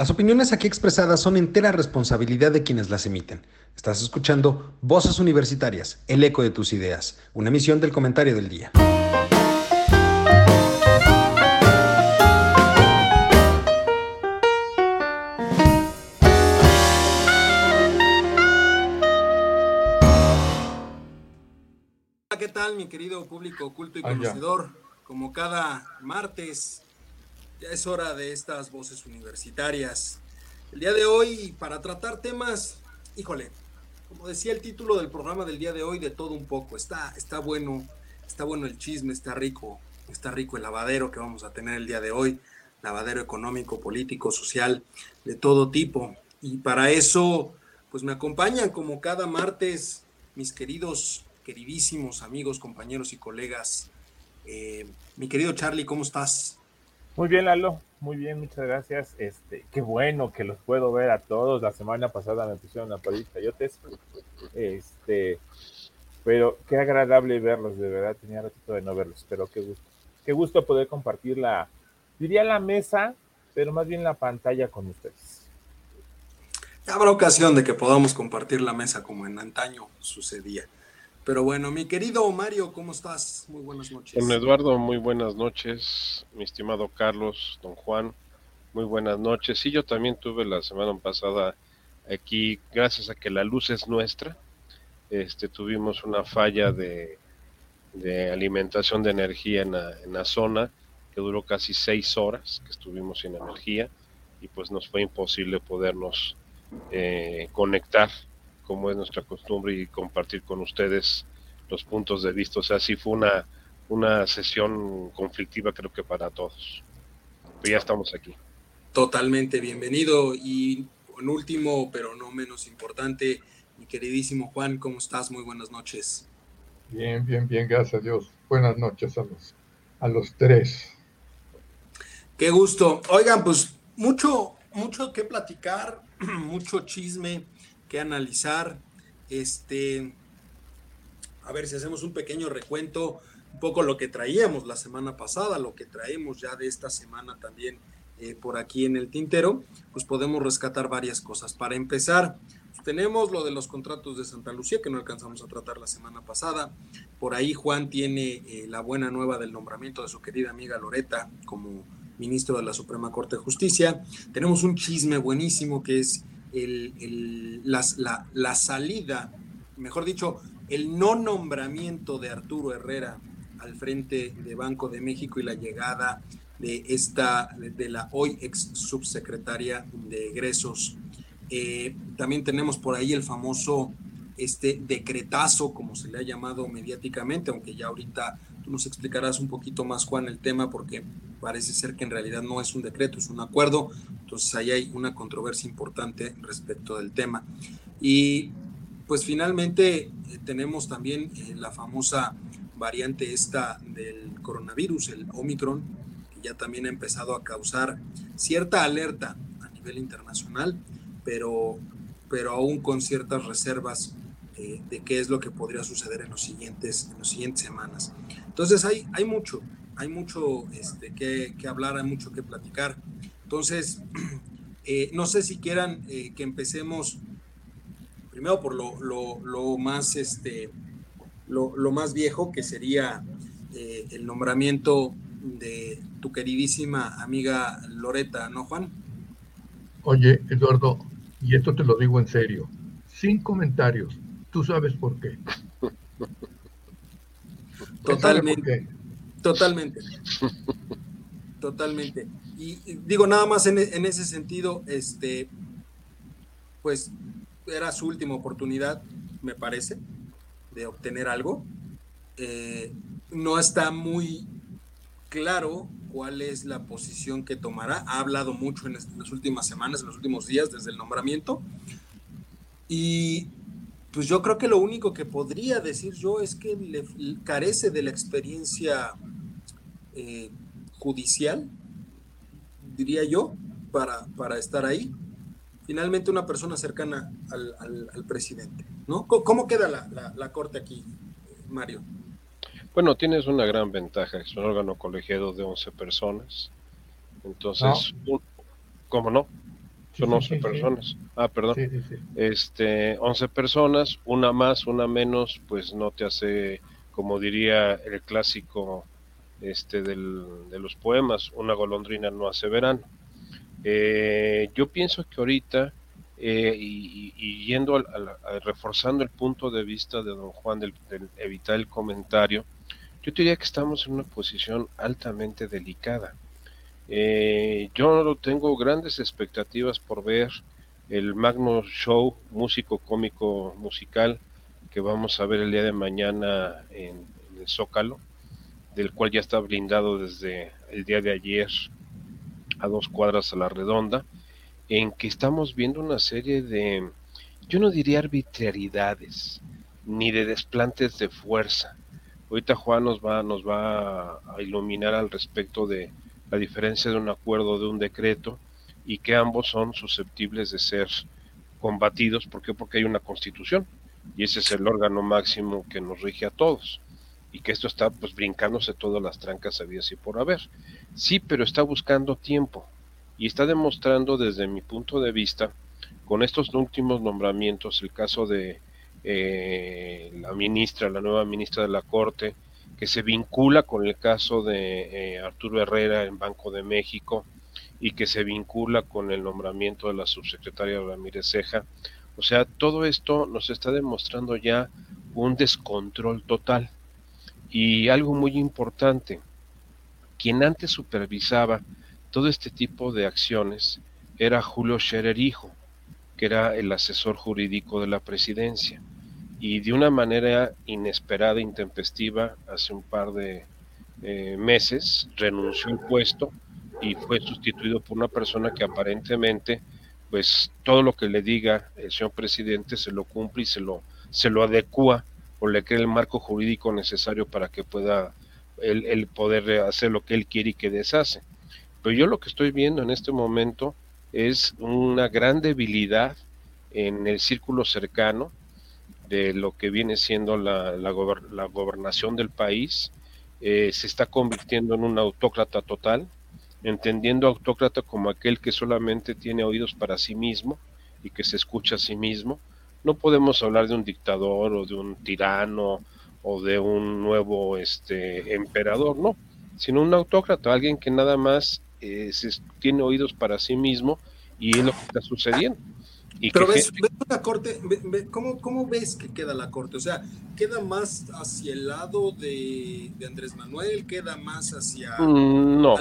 Las opiniones aquí expresadas son entera responsabilidad de quienes las emiten. Estás escuchando Voces Universitarias, el eco de tus ideas, una emisión del comentario del día. Hola, ¿qué tal mi querido público oculto y conocedor? Como cada martes ya es hora de estas voces universitarias. El día de hoy, para tratar temas, híjole, como decía el título del programa del día de hoy, de todo un poco. Está, está bueno, está bueno el chisme, está rico, está rico el lavadero que vamos a tener el día de hoy, lavadero económico, político, social, de todo tipo. Y para eso, pues me acompañan como cada martes mis queridos, queridísimos amigos, compañeros y colegas. Eh, mi querido Charlie, ¿cómo estás? Muy bien, Lalo, muy bien, muchas gracias. Este, qué bueno que los puedo ver a todos. La semana pasada me pusieron la palita yotes. Este, pero qué agradable verlos, de verdad, tenía ratito de no verlos, pero qué gusto. Qué gusto poder compartir la, diría la mesa, pero más bien la pantalla con ustedes. Habrá ocasión de que podamos compartir la mesa como en antaño sucedía. Pero bueno, mi querido Mario, ¿cómo estás? Muy buenas noches. Don Eduardo, muy buenas noches. Mi estimado Carlos, don Juan, muy buenas noches. Sí, yo también tuve la semana pasada aquí, gracias a que la luz es nuestra, este, tuvimos una falla de, alimentación de energía en la, en la zona que duró casi seis horas que estuvimos sin energía y pues nos fue imposible podernos eh, conectar como es nuestra costumbre, y compartir con ustedes los puntos de vista. O sea, sí fue una, una sesión conflictiva, creo que para todos. Pero ya estamos aquí. Totalmente bienvenido. Y en último, pero no menos importante, mi queridísimo Juan, ¿cómo estás? Muy buenas noches. Bien, bien, bien, gracias a Dios. Buenas noches a los, a los tres. Qué gusto. Oigan, pues mucho, mucho que platicar, mucho chisme que analizar. Este, a ver si hacemos un pequeño recuento, un poco lo que traíamos la semana pasada, lo que traemos ya de esta semana también eh, por aquí en el tintero, pues podemos rescatar varias cosas. Para empezar, tenemos lo de los contratos de Santa Lucía, que no alcanzamos a tratar la semana pasada. Por ahí Juan tiene eh, la buena nueva del nombramiento de su querida amiga Loreta como ministro de la Suprema Corte de Justicia. Tenemos un chisme buenísimo que es el, la, la, salida, mejor dicho, el no nombramiento de Arturo Herrera al frente de Banco de México y la llegada de esta, de la hoy ex subsecretaria de egresos. Eh, también tenemos por ahí el famoso este decretazo, como se le ha llamado mediáticamente, aunque ya ahorita tú nos explicarás un poquito más, Juan, el tema, porque parece ser que en realidad no es un decreto, es un acuerdo, entonces ahí hay una controversia importante respecto del tema. Y pues finalmente eh, tenemos también eh, la famosa variante esta del coronavirus, el Omicron, que ya también ha empezado a causar cierta alerta a nivel internacional, pero, pero aún con ciertas reservas eh, de qué es lo que podría suceder en, los siguientes, en las siguientes semanas. Entonces hay, hay mucho, hay mucho este, que, hablar, hay mucho que platicar. Entonces, eh, no sé si quieran eh, que empecemos primero por lo, lo, más, este, lo, más viejo, que sería eh, el nombramiento de tu queridísima amiga Loreta, ¿no, Juan? Oye, Eduardo, y esto te lo digo en serio, sin comentarios, tú sabes por qué. Totalmente. Totalmente. Totalmente. Y, digo, nada más en, ese sentido, este, pues era su última oportunidad, me parece, de obtener algo. Eh, no está muy claro cuál es la posición que tomará. Ha hablado mucho en, en, las últimas semanas, en los últimos días, desde el nombramiento. Y pues yo creo que lo único que podría decir yo es que le, carece de la experiencia eh, judicial, diría yo, para, para, estar ahí. Finalmente una persona cercana al, presidente, ¿no? ¿Cómo, queda la, corte aquí, Mario? Bueno, tienes una gran ventaja, es un órgano colegiado de 11 personas. Entonces, ¿cómo no? Son 11 personas. Ah, perdón. Este, 11 personas, una más, una menos, pues no te hace, como diría el clásico este, del, de los poemas, una golondrina no hace verano. Eh, yo pienso que ahorita, eh, y, yendo al, reforzando el punto de vista de don Juan del, evitar el comentario, yo diría que estamos en una posición altamente delicada. Eh, yo tengo grandes expectativas por ver el magno show músico cómico musical que vamos a ver el día de mañana en el Zócalo, del cual ya está blindado desde el día de ayer a dos cuadras a la redonda, en que estamos viendo una serie de, yo no diría arbitrariedades, ni de desplantes de fuerza. Ahorita Juan nos va, nos va a iluminar al respecto de la diferencia de un acuerdo de un decreto y que ambos son susceptibles de ser combatidos. ¿Por qué? Porque hay una constitución y ese es el órgano máximo que nos rige a todos y que esto está pues brincándose todas las trancas habidas y por haber. Sí, pero está buscando tiempo y está demostrando desde mi punto de vista con estos últimos nombramientos, el caso de eh, la ministra, la nueva ministra de la Corte, que se vincula con el caso de eh, Arturo Herrera en Banco de México y que se vincula con el nombramiento de la subsecretaria Ramírez Ceja. O sea, todo esto nos está demostrando ya un descontrol total. Y algo muy importante, quien antes supervisaba todo este tipo de acciones era Julio Scherer hijo, que era el asesor jurídico de la presidencia. Y de una manera inesperada, intempestiva, hace un par de eh, meses renunció al puesto y fue sustituido por una persona que aparentemente, pues todo lo que le diga el señor presidente se lo cumple y se lo, se lo adecua o le crea el marco jurídico necesario para que pueda el, poder hacer lo que él quiere y que deshace. Pero yo lo que estoy viendo en este momento es una gran debilidad en el círculo cercano de lo que viene siendo la, la, gobernación del país. Eh, se está convirtiendo en un autócrata total, entendiendo autócrata como aquel que solamente tiene oídos para sí mismo y que se escucha a sí mismo, no podemos hablar de un dictador o de un tirano o de un nuevo este emperador, no, sino un autócrata, alguien que nada más eh, tiene oídos para sí mismo y es lo que está sucediendo. Pero ves, la corte, ¿cómo, ves que queda la corte? O sea, ¿queda más hacia el lado de, Andrés Manuel? ¿Queda más hacia... Mm, no,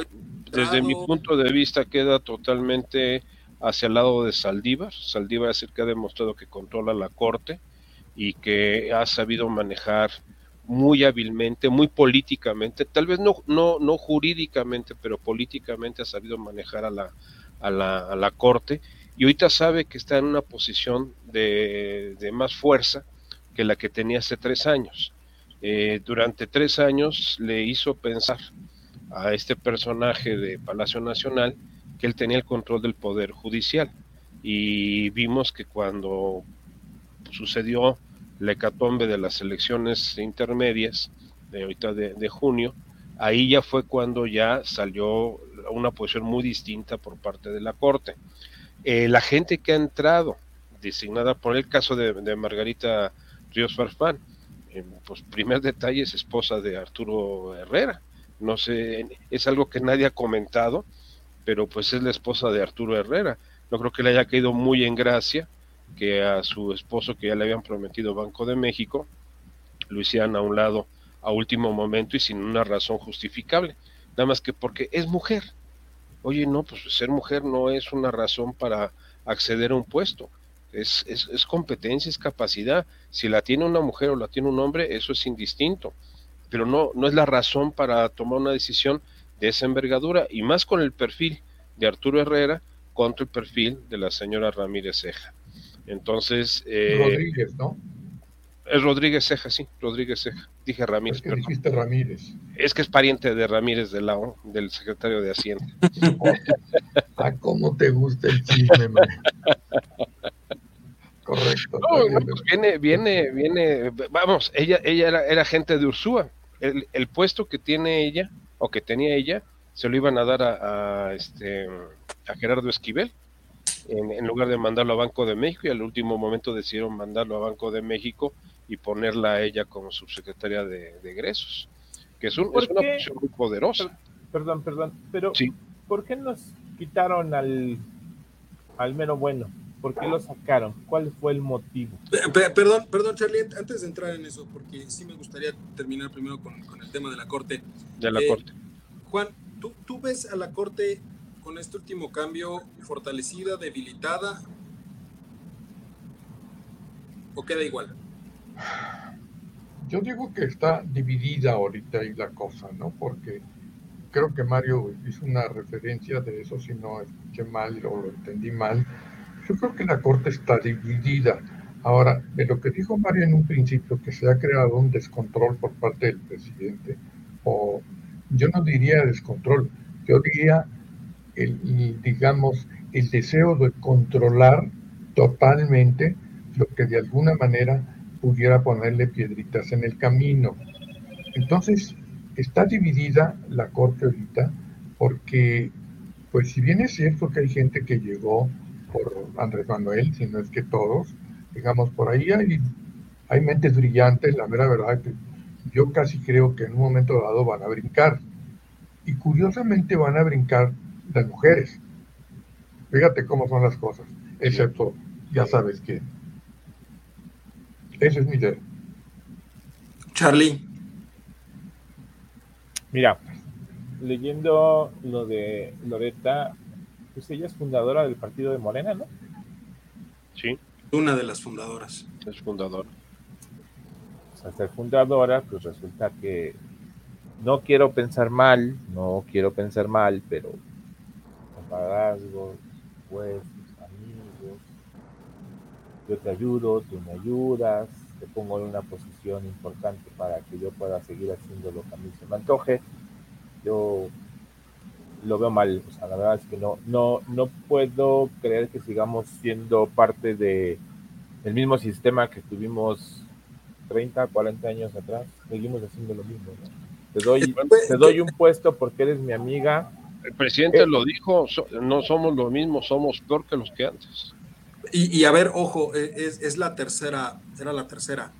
desde mi punto de vista queda totalmente hacia el lado de Saldívar. Saldívar es el que ha demostrado que controla la corte y que ha sabido manejar muy hábilmente, muy políticamente, tal vez no, no, no jurídicamente, pero políticamente ha sabido manejar a la, a la, a la corte y ahorita sabe que está en una posición de, de más fuerza que la que tenía hace tres años. Eh, durante tres años le hizo pensar a este personaje de Palacio Nacional que él tenía el control del poder judicial. Y vimos que cuando sucedió la hecatombe de las elecciones intermedias de ahorita de, junio, ahí ya fue cuando ya salió una posición muy distinta por parte de la Corte. Eh, la gente que ha entrado, designada por el caso de, Margarita Ríos Farfán, eh, pues primer detalle es esposa de Arturo Herrera. No sé, es algo que nadie ha comentado, pero pues es la esposa de Arturo Herrera. No creo que le haya caído muy en gracia que a su esposo que ya le habían prometido Banco de México lo hicieran a un lado a último momento y sin una razón justificable, nada más que porque es mujer. Oye, no, pues ser mujer no es una razón para acceder a un puesto. Es, es, es, competencia, es capacidad. Si la tiene una mujer o la tiene un hombre, eso es indistinto. Pero no, no es la razón para tomar una decisión de esa envergadura y más con el perfil de Arturo Herrera contra el perfil de la señora Ramírez Ceja. Entonces... Eh, Rodríguez, ¿no? Es Rodríguez Ceja, sí, Rodríguez Ceja. Dije Ramírez. Es que dijiste Ramírez. Es que es pariente de Ramírez de la del secretario de Hacienda. ah, cómo te gusta el chisme, man. Correcto. Pues viene, viene, viene, vamos, ella, ella era, era gente de Ursúa. El, el, puesto que tiene ella o que tenía ella, se lo iban a dar a, este, a Gerardo Esquivel. en, lugar de mandarlo a Banco de México y al último momento decidieron mandarlo a Banco de México y ponerla a ella como subsecretaria de, egresos, que es, una posición muy poderosa. Perdón, perdón, pero ¿por qué nos quitaron al, al mero bueno? ¿Por qué lo sacaron? ¿Cuál fue el motivo? Perdón, perdón, Charlie, antes de entrar en eso, porque sí me gustaría terminar primero con, el tema de la Corte. De la eh, Corte. Juan, ¿tú, ¿tú ves a la Corte con este último cambio fortalecida, debilitada? ¿O queda igual? Yo digo que está dividida ahorita ahí la cosa, ¿no? Porque creo que Mario hizo una referencia de eso, si no escuché mal o lo entendí mal yo creo que la Corte está dividida. Ahora, de lo que dijo María en un principio, que se ha creado un descontrol por parte del presidente, o yo no diría descontrol, yo diría, el, digamos, el deseo de controlar totalmente lo que de alguna manera pudiera ponerle piedritas en el camino. Entonces, está dividida la Corte ahorita, porque, pues si bien es cierto que hay gente que llegó por Andrés Manuel, si no es que todos, digamos, por ahí hay, hay mentes brillantes, la mera verdad que yo casi creo que en un momento dado van a brincar. Y curiosamente van a brincar las mujeres. Fíjate cómo son las cosas, excepto, ya sabes quién. Ese es mi idea. Charlie. Mira, leyendo lo de Loreta, pues ella es fundadora del partido de Morena, ¿no? Sí. Una de las fundadoras. Es fundadora. Pues al ser fundadora, pues resulta que no quiero pensar mal, no quiero pensar mal, pero compadrazgos, pues, yo te ayudo, tú me ayudas, te pongo en una posición importante para que yo pueda seguir haciendo lo que a mí se me antoje. Yo lo veo mal. O sea, la verdad es que no, no, no puedo creer que sigamos siendo parte de el mismo sistema que tuvimos 30, 40 años atrás. Seguimos haciendo lo mismo. Te doy, te doy un puesto porque eres mi amiga. El presidente eh, lo dijo, no somos lo mismo, somos peor que los que antes. Y, a ver, ojo, e, es, es, la tercera, era la tercera.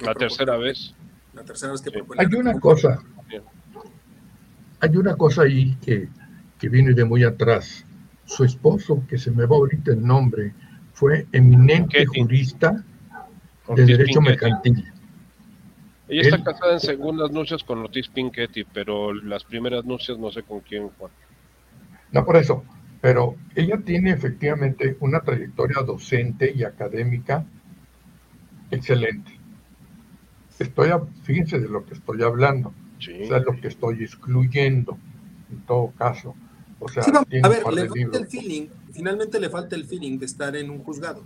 La tercera vez. La tercera vez que Hay una cosa, hay una cosa ahí que, viene de muy atrás. Su esposo, que se me va ahorita el nombre, fue eminente jurista de derecho mercantil. Ella está casada en segundas nupcias con Ortiz Pinchetti, pero las primeras nupcias no sé con quién, Juan. No por eso, pero ella tiene efectivamente una trayectoria docente y académica excelente. Estoy, fíjense de lo que estoy hablando. O es lo que estoy excluyendo, en todo caso. O sea, a ver, le falta el feeling, finalmente le falta el feeling de estar en un juzgado.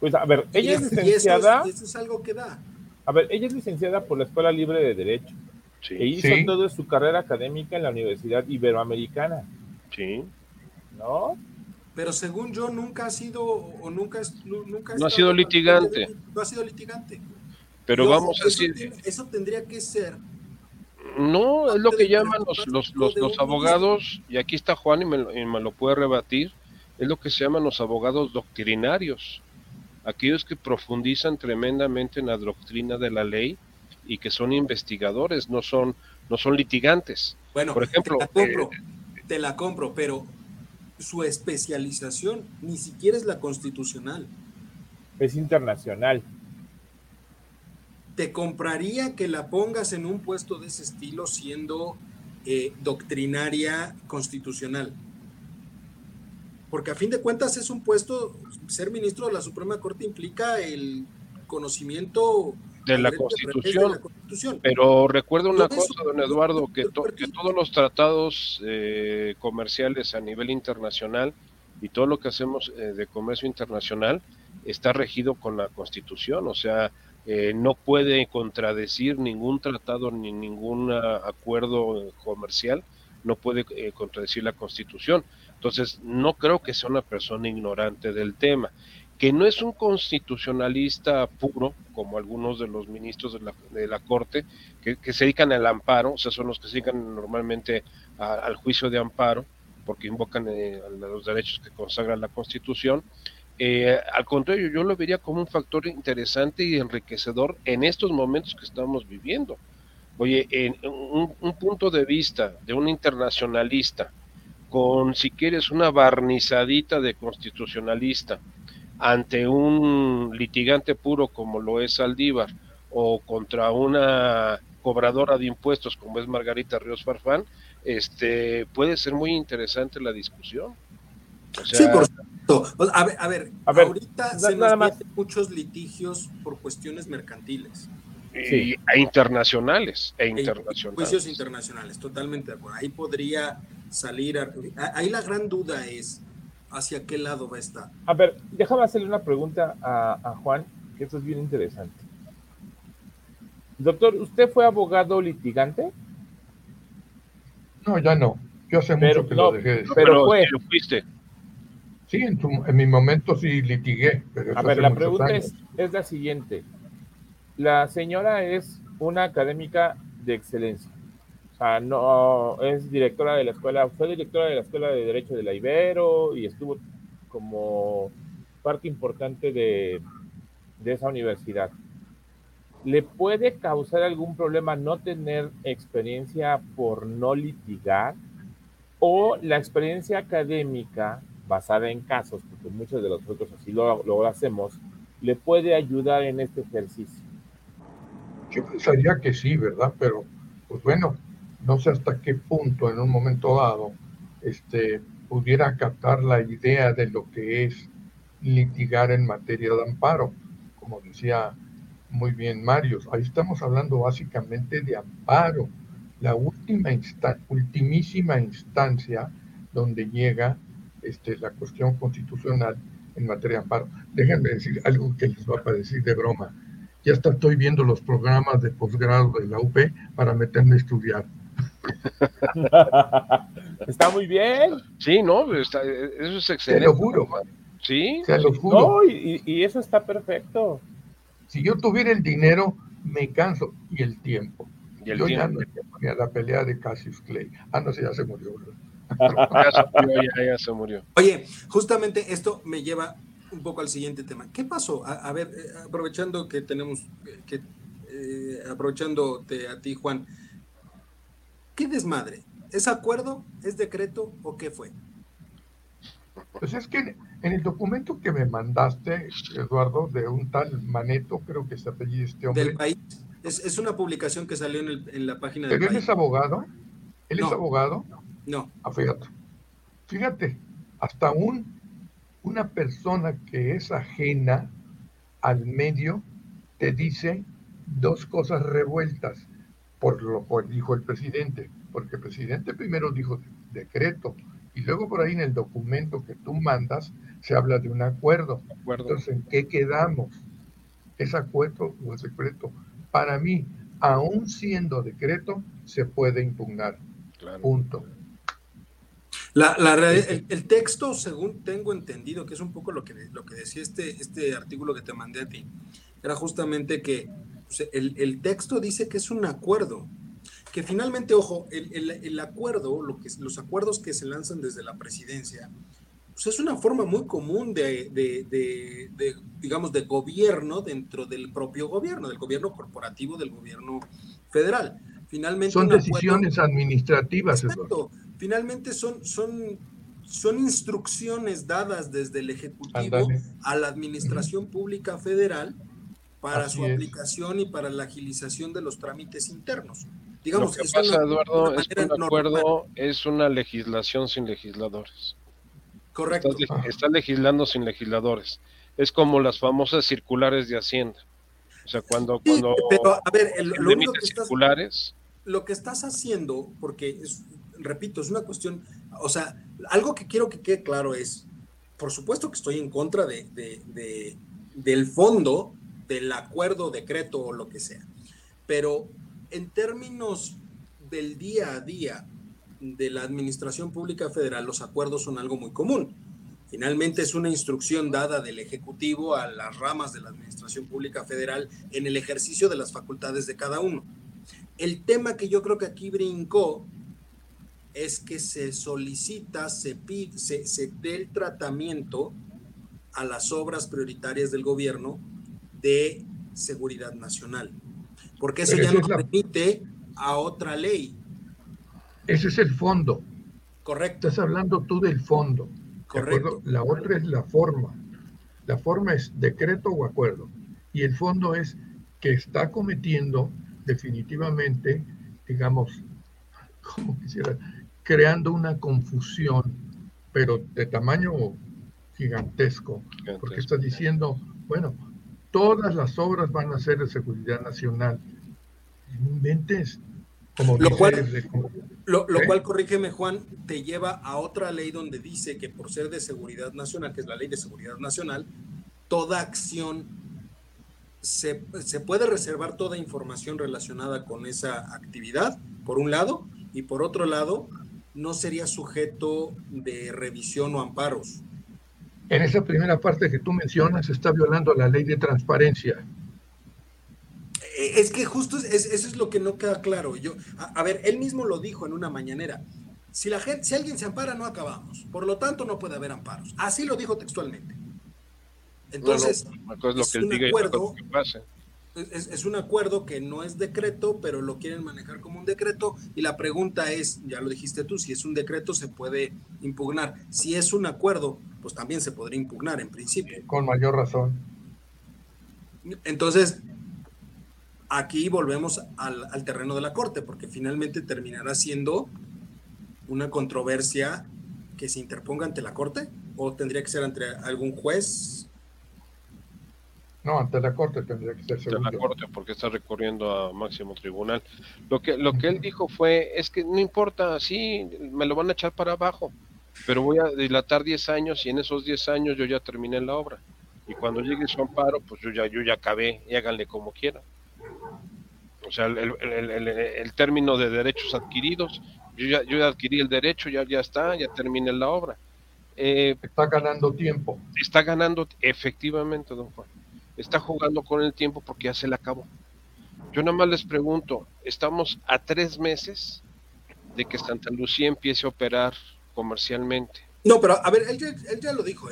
Pues a ver, ella es licenciada. Eso es, algo que da. A ver, ella es licenciada por la Escuela Libre de Derecho. Sí. E hizo toda su carrera académica en la Universidad Iberoamericana. Sí. ¿No? Pero según yo, nunca ha sido, o nunca, nunca no ha sido litigante. No ha sido litigante. Pero vamos a decir... Eso tendría que ser... No, es lo que llaman los, los, los, los abogados, y aquí está Juan y me, y me lo puede rebatir, es lo que se llaman los abogados doctrinarios, aquellos que profundizan tremendamente en la doctrina de la ley y que son investigadores, no son, no son litigantes. Bueno, por ejemplo, te la, compro, eh, te la compro, pero su especialización ni siquiera es la constitucional. Es internacional te compraría que la pongas en un puesto de ese estilo siendo eh, doctrinaria constitucional. Porque a fin de cuentas es un puesto, ser ministro de la Suprema Corte implica el conocimiento de la, constitución, Pero recuerda una cosa, don Eduardo, que, que todos los tratados eh, comerciales a nivel internacional y todo lo que hacemos eh, de comercio internacional está regido con la constitución. O sea, eh, no puede contradecir ningún tratado ni ningún ah, acuerdo comercial, no puede eh, contradecir la Constitución. Entonces, no creo que sea una persona ignorante del tema. Que no es un constitucionalista puro, como algunos de los ministros de la, Corte, que, se dedican al amparo, o sea, son los que se dedican normalmente al juicio de amparo, porque invocan eh, los derechos que consagra la Constitución. Eh, al contrario, yo lo vería como un factor interesante y enriquecedor en estos momentos que estamos viviendo. Oye, en un, un punto de vista de un internacionalista, con si quieres una barnizadita de constitucionalista, ante un litigante puro como lo es Saldívar, o contra una cobradora de impuestos como es Margarita Ríos Farfán, este, puede ser muy interesante la discusión. sí, por supuesto. A ver, a ver, ahorita se nos más. muchos litigios por cuestiones mercantiles. Sí. E internacionales, e, e internacionales. Juicios internacionales, totalmente de acuerdo. Ahí podría salir, ahí la gran duda es hacia qué lado va a estar. A ver, déjame hacerle una pregunta a, a Juan, que esto es bien interesante. Doctor, ¿usted fue abogado litigante? No, ya no. Yo hace mucho que lo dejé de ser. Pero, fue. fuiste. Sí, en, mi momento sí litigué. a ver, la pregunta es, es la siguiente. La señora es una académica de excelencia. O sea, no es directora de la escuela, fue directora de la escuela de Derecho de la Ibero y estuvo como parte importante de, de esa universidad. ¿le puede causar algún problema no tener experiencia por no litigar? ¿O la experiencia académica basada en casos, porque muchos de nosotros así lo, lo hacemos, le puede ayudar en este ejercicio? Yo pensaría que sí, ¿verdad? Pero, pues bueno, no sé hasta qué punto en un momento dado este, pudiera captar la idea de lo que es litigar en materia de amparo. Como decía muy bien, Mario. Ahí estamos hablando básicamente de amparo, la última ultimísima instancia donde llega este, la cuestión constitucional en materia de amparo. Déjenme decir algo que les va a parecer de broma. Ya está, estoy viendo los programas de posgrado de la UP para meterme a estudiar. está muy bien. Sí, no, eso es excelente. Te lo juro. Sí. Te lo juro. No, y, y eso está perfecto. Si yo tuviera el dinero, me canso y el tiempo. ¿Y el yo tiempo? ya no la pelea de Cassius Clay. Ah, no sé, ya se murió, ya, se murió, Oye, justamente esto me lleva un poco al siguiente tema. ¿Qué pasó? A, ver, eh, aprovechando que tenemos, que, eh, aprovechándote a ti, Juan, ¿qué desmadre? ¿Es acuerdo? ¿Es decreto o qué fue? Pues es que en el documento que me mandaste, Eduardo, de un tal Maneto, creo que se apellido este hombre. Del país. Es, una publicación que salió en, la página del ¿Pero él es abogado? ¿Él es abogado? No. Ah, fíjate. Fíjate, hasta un, una persona que es ajena al medio te dice dos cosas revueltas por lo cual dijo el presidente, porque el presidente primero dijo decreto y luego por ahí en el documento que tú mandas se habla de un acuerdo. Entonces, ¿en qué quedamos? ¿Es acuerdo o es decreto? Para mí, aún siendo decreto, se puede impugnar. Punto. La, el, texto, según tengo entendido, que es un poco lo que, lo que decía este, este artículo que te mandé a ti, era justamente que el, el texto dice que es un acuerdo, que finalmente, ojo, el, acuerdo, lo que, los acuerdos que se lanzan desde la presidencia, pues es una forma muy común de, digamos, de gobierno dentro del propio gobierno, del gobierno corporativo, del gobierno federal. Finalmente, son decisiones administrativas. Exacto. Finalmente son, son, son instrucciones dadas desde el Ejecutivo a la Administración Pública Federal para su aplicación y para la agilización de los trámites internos. Digamos, Lo que pasa, Eduardo, es que un acuerdo es una legislación sin legisladores. Correcto. Estás, legislando sin legisladores. Es como las famosas circulares de Hacienda. O sea, cuando... cuando pero, a ver, lo único que estás, circulares... Lo que estás haciendo, porque, es, repito, es una cuestión... O sea, algo que quiero que quede claro es, por supuesto que estoy en contra de, de del fondo del acuerdo, decreto o lo que sea. Pero en términos del día a día de la Administración Pública Federal, los acuerdos son algo muy común. Finalmente es una instrucción dada del Ejecutivo a las ramas de la Administración Pública Federal en el ejercicio de las facultades de cada uno. El tema que yo creo que aquí brincó es que se solicita, se pide, se, se dé el tratamiento a las obras prioritarias del gobierno de seguridad nacional. Porque eso ya no permite a otra ley. Ese es el fondo. Correcto. Estás hablando tú del fondo. Correcto. La otra es la forma. La forma es decreto o acuerdo. Y el fondo es que está cometiendo definitivamente, digamos, como quisiera, creando una confusión, pero de tamaño gigantesco, porque está diciendo, bueno, todas las obras van a ser de seguridad nacional. No inventes. Como lo, cual, lo, lo cual, corrígeme Juan, te lleva a otra ley donde dice que por ser de seguridad nacional, que es la ley de seguridad nacional, toda acción se, se, puede reservar toda información relacionada con esa actividad, por un lado, y por otro lado, no sería sujeto de revisión o amparos. En esa primera parte que tú mencionas, está violando la ley de transparencia. Eh, es que justo eso es lo que no queda claro. Yo, a, ver, él mismo lo dijo en una mañanera. Si la gente, si alguien se ampara, no acabamos. Por lo tanto, no puede haber amparos. Así lo dijo textualmente. Entonces, es, un acuerdo, es, un acuerdo que no es decreto, pero lo quieren manejar como un decreto. Y la pregunta es, ya lo dijiste tú, si es un decreto se puede impugnar. Si es un acuerdo, pues también se podría impugnar en principio. Con mayor razón. Entonces, aquí volvemos al, al terreno de la corte, porque finalmente terminará siendo una controversia que se interponga ante la corte o tendría que ser ante algún juez no, ante la Corte tendría que ser Ante la Corte porque está recurriendo a máximo tribunal. Lo que, lo que él dijo fue, es que no importa, sí, me lo van a echar para abajo, pero voy a dilatar 10 años y en esos 10 años yo ya terminé la obra. Y cuando llegue su amparo, pues yo ya, yo ya acabé y háganle como quieran. O sea, el, el, el, el, término de derechos adquiridos, yo ya, yo ya adquirí el derecho, ya, ya está, ya terminé la obra. Eh, está ganando tiempo. Está ganando, efectivamente, don Juan está jugando con el tiempo porque ya se le acabó. Yo nada más les pregunto, estamos a tres meses de que Santa Lucía empiece a operar comercialmente. No, pero a ver, él ya, lo dijo,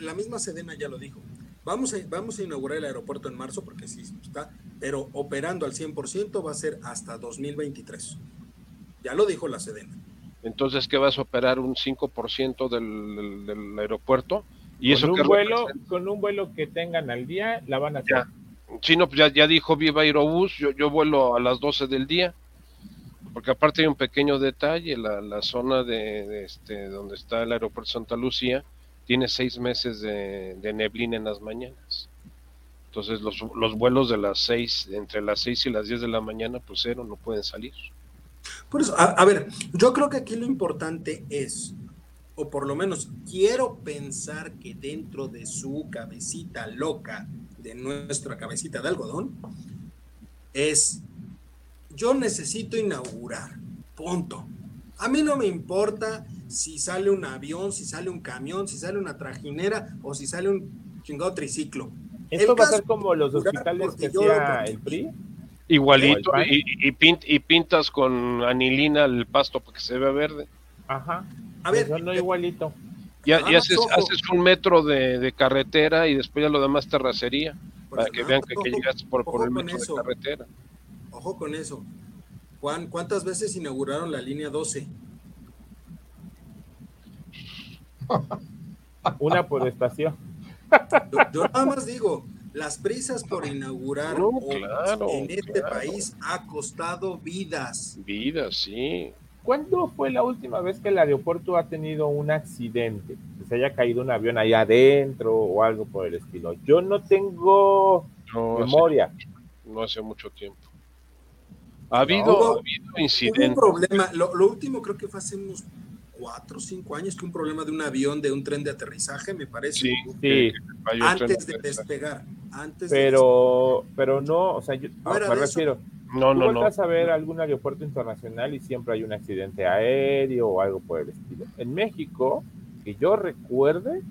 la misma Sedena ya lo dijo. Vamos a, vamos a inaugurar el aeropuerto en marzo porque sí está, pero operando al 100% va a ser hasta 2023. Ya lo dijo la Sedena. Entonces, ¿qué vas a operar un 5% del, del aeropuerto? Y con un vuelo, con un vuelo que tengan al día, la van a hacer. Sí, no, pues ya, ya dijo Viva Aerobús, yo, yo vuelo a las 12 del día, porque aparte hay un pequeño detalle, la, la zona de, este, donde está el aeropuerto Santa Lucía tiene seis meses de, neblina en las mañanas. Entonces los, los vuelos de las seis, entre las 6 y las 10 de la mañana, pues cero, no pueden salir. Por eso, a ver, yo creo que aquí lo importante es o por lo menos quiero pensar que dentro de su cabecita loca, de nuestra cabecita de algodón, es, yo necesito inaugurar, punto. A mí no me importa si sale un avión, si sale un camión, si sale una trajinera o si sale un chingado triciclo. ¿Esto va a ser como los hospitales que hacía el PRI? Igualito, y, y, pintas con anilina el pasto para que se vea verde. Ajá. A ver, no eh, igualito. Ya, haces, un metro de, carretera y después ya lo demás terracería, para que vean que, llegas por, el metro de carretera. Ojo con eso. Juan, ¿cuántas veces inauguraron la línea 12? Una por estación. Yo, nada más digo, las prisas por inaugurar en este país ha costado vidas. Vidas, sí. ¿Cuándo fue la última vez que el aeropuerto ha tenido un accidente? Que se haya caído un avión ahí adentro o algo por el estilo. Yo no tengo memoria. no hace mucho tiempo. Ha habido, incidentes. un problema. Lo, último creo que fue hace unos cuatro o cinco años que un problema de un avión, de un tren de aterrizaje, me parece. Sí, sí. Antes de despegar. Antes pero, pero no, o sea, yo me refiero. No, no, no. a ver algún aeropuerto internacional y siempre hay un accidente aéreo o algo por el estilo. En México, que yo recuerde,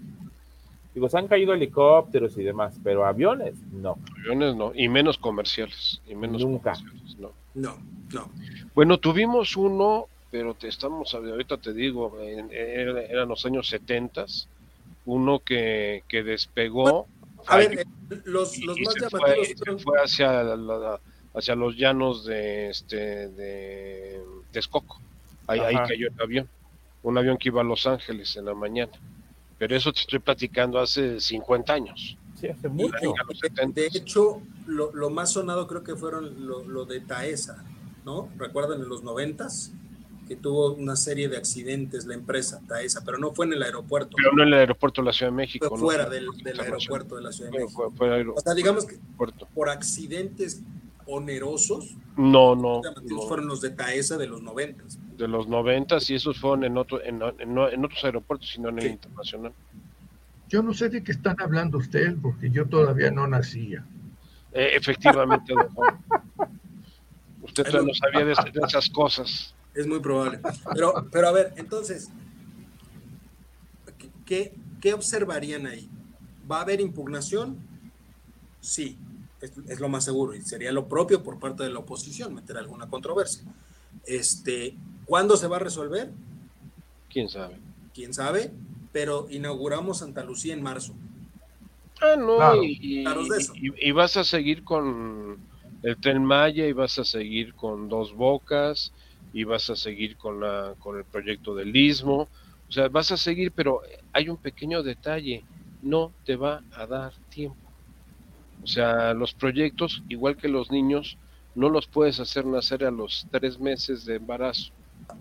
digo, se han caído helicópteros y demás, pero aviones no. Aviones no, y menos comerciales, y menos Nunca. Comerciales, no. No, no. Bueno, tuvimos uno pero te estamos, ahorita te digo, eran los años 70, uno que, que despegó. a ver, los, los más llamativos fue, hacia, hacia los llanos de, este, de Texcoco. Ahí, ahí cayó el avión, un avión que iba a Los Ángeles en la mañana. Pero eso te estoy platicando hace 50 años. Sí, hace mucho. De, hecho, lo, lo, más sonado creo que fueron lo, lo de Taesa, ¿no? ¿Recuerdan en los noventas? que tuvo una serie de accidentes la empresa Taesa, pero no fue en el aeropuerto. Pero no en el aeropuerto de la Ciudad de México. Fue fuera del, del, aeropuerto de la Ciudad de México. o sea, digamos que por accidentes onerosos. No, no, Fueron los de Taesa de los noventas. De los noventas y esos fueron en, otro, en, en, otros aeropuertos, sino en el internacional. Yo no sé de qué están hablando ustedes, porque yo todavía no nacía. Eh, efectivamente, Usted no sabía de, esas cosas. Es muy probable. Pero, pero a ver, entonces, ¿qué, ¿qué observarían ahí? ¿Va a haber impugnación? Sí es, lo más seguro y sería lo propio por parte de la oposición meter alguna controversia. Este, ¿Cuándo se va a resolver? ¿Quién sabe? ¿Quién sabe? Pero inauguramos Santa Lucía en marzo. Ah, no, y, y, vas a seguir con el Tren Maya y vas a seguir con Dos Bocas y vas a seguir con, la, con el proyecto del Istmo. O sea, vas a seguir, pero hay un pequeño detalle, no te va a dar tiempo. O sea, los proyectos, igual que los niños, no los puedes hacer nacer a los tres meses de embarazo.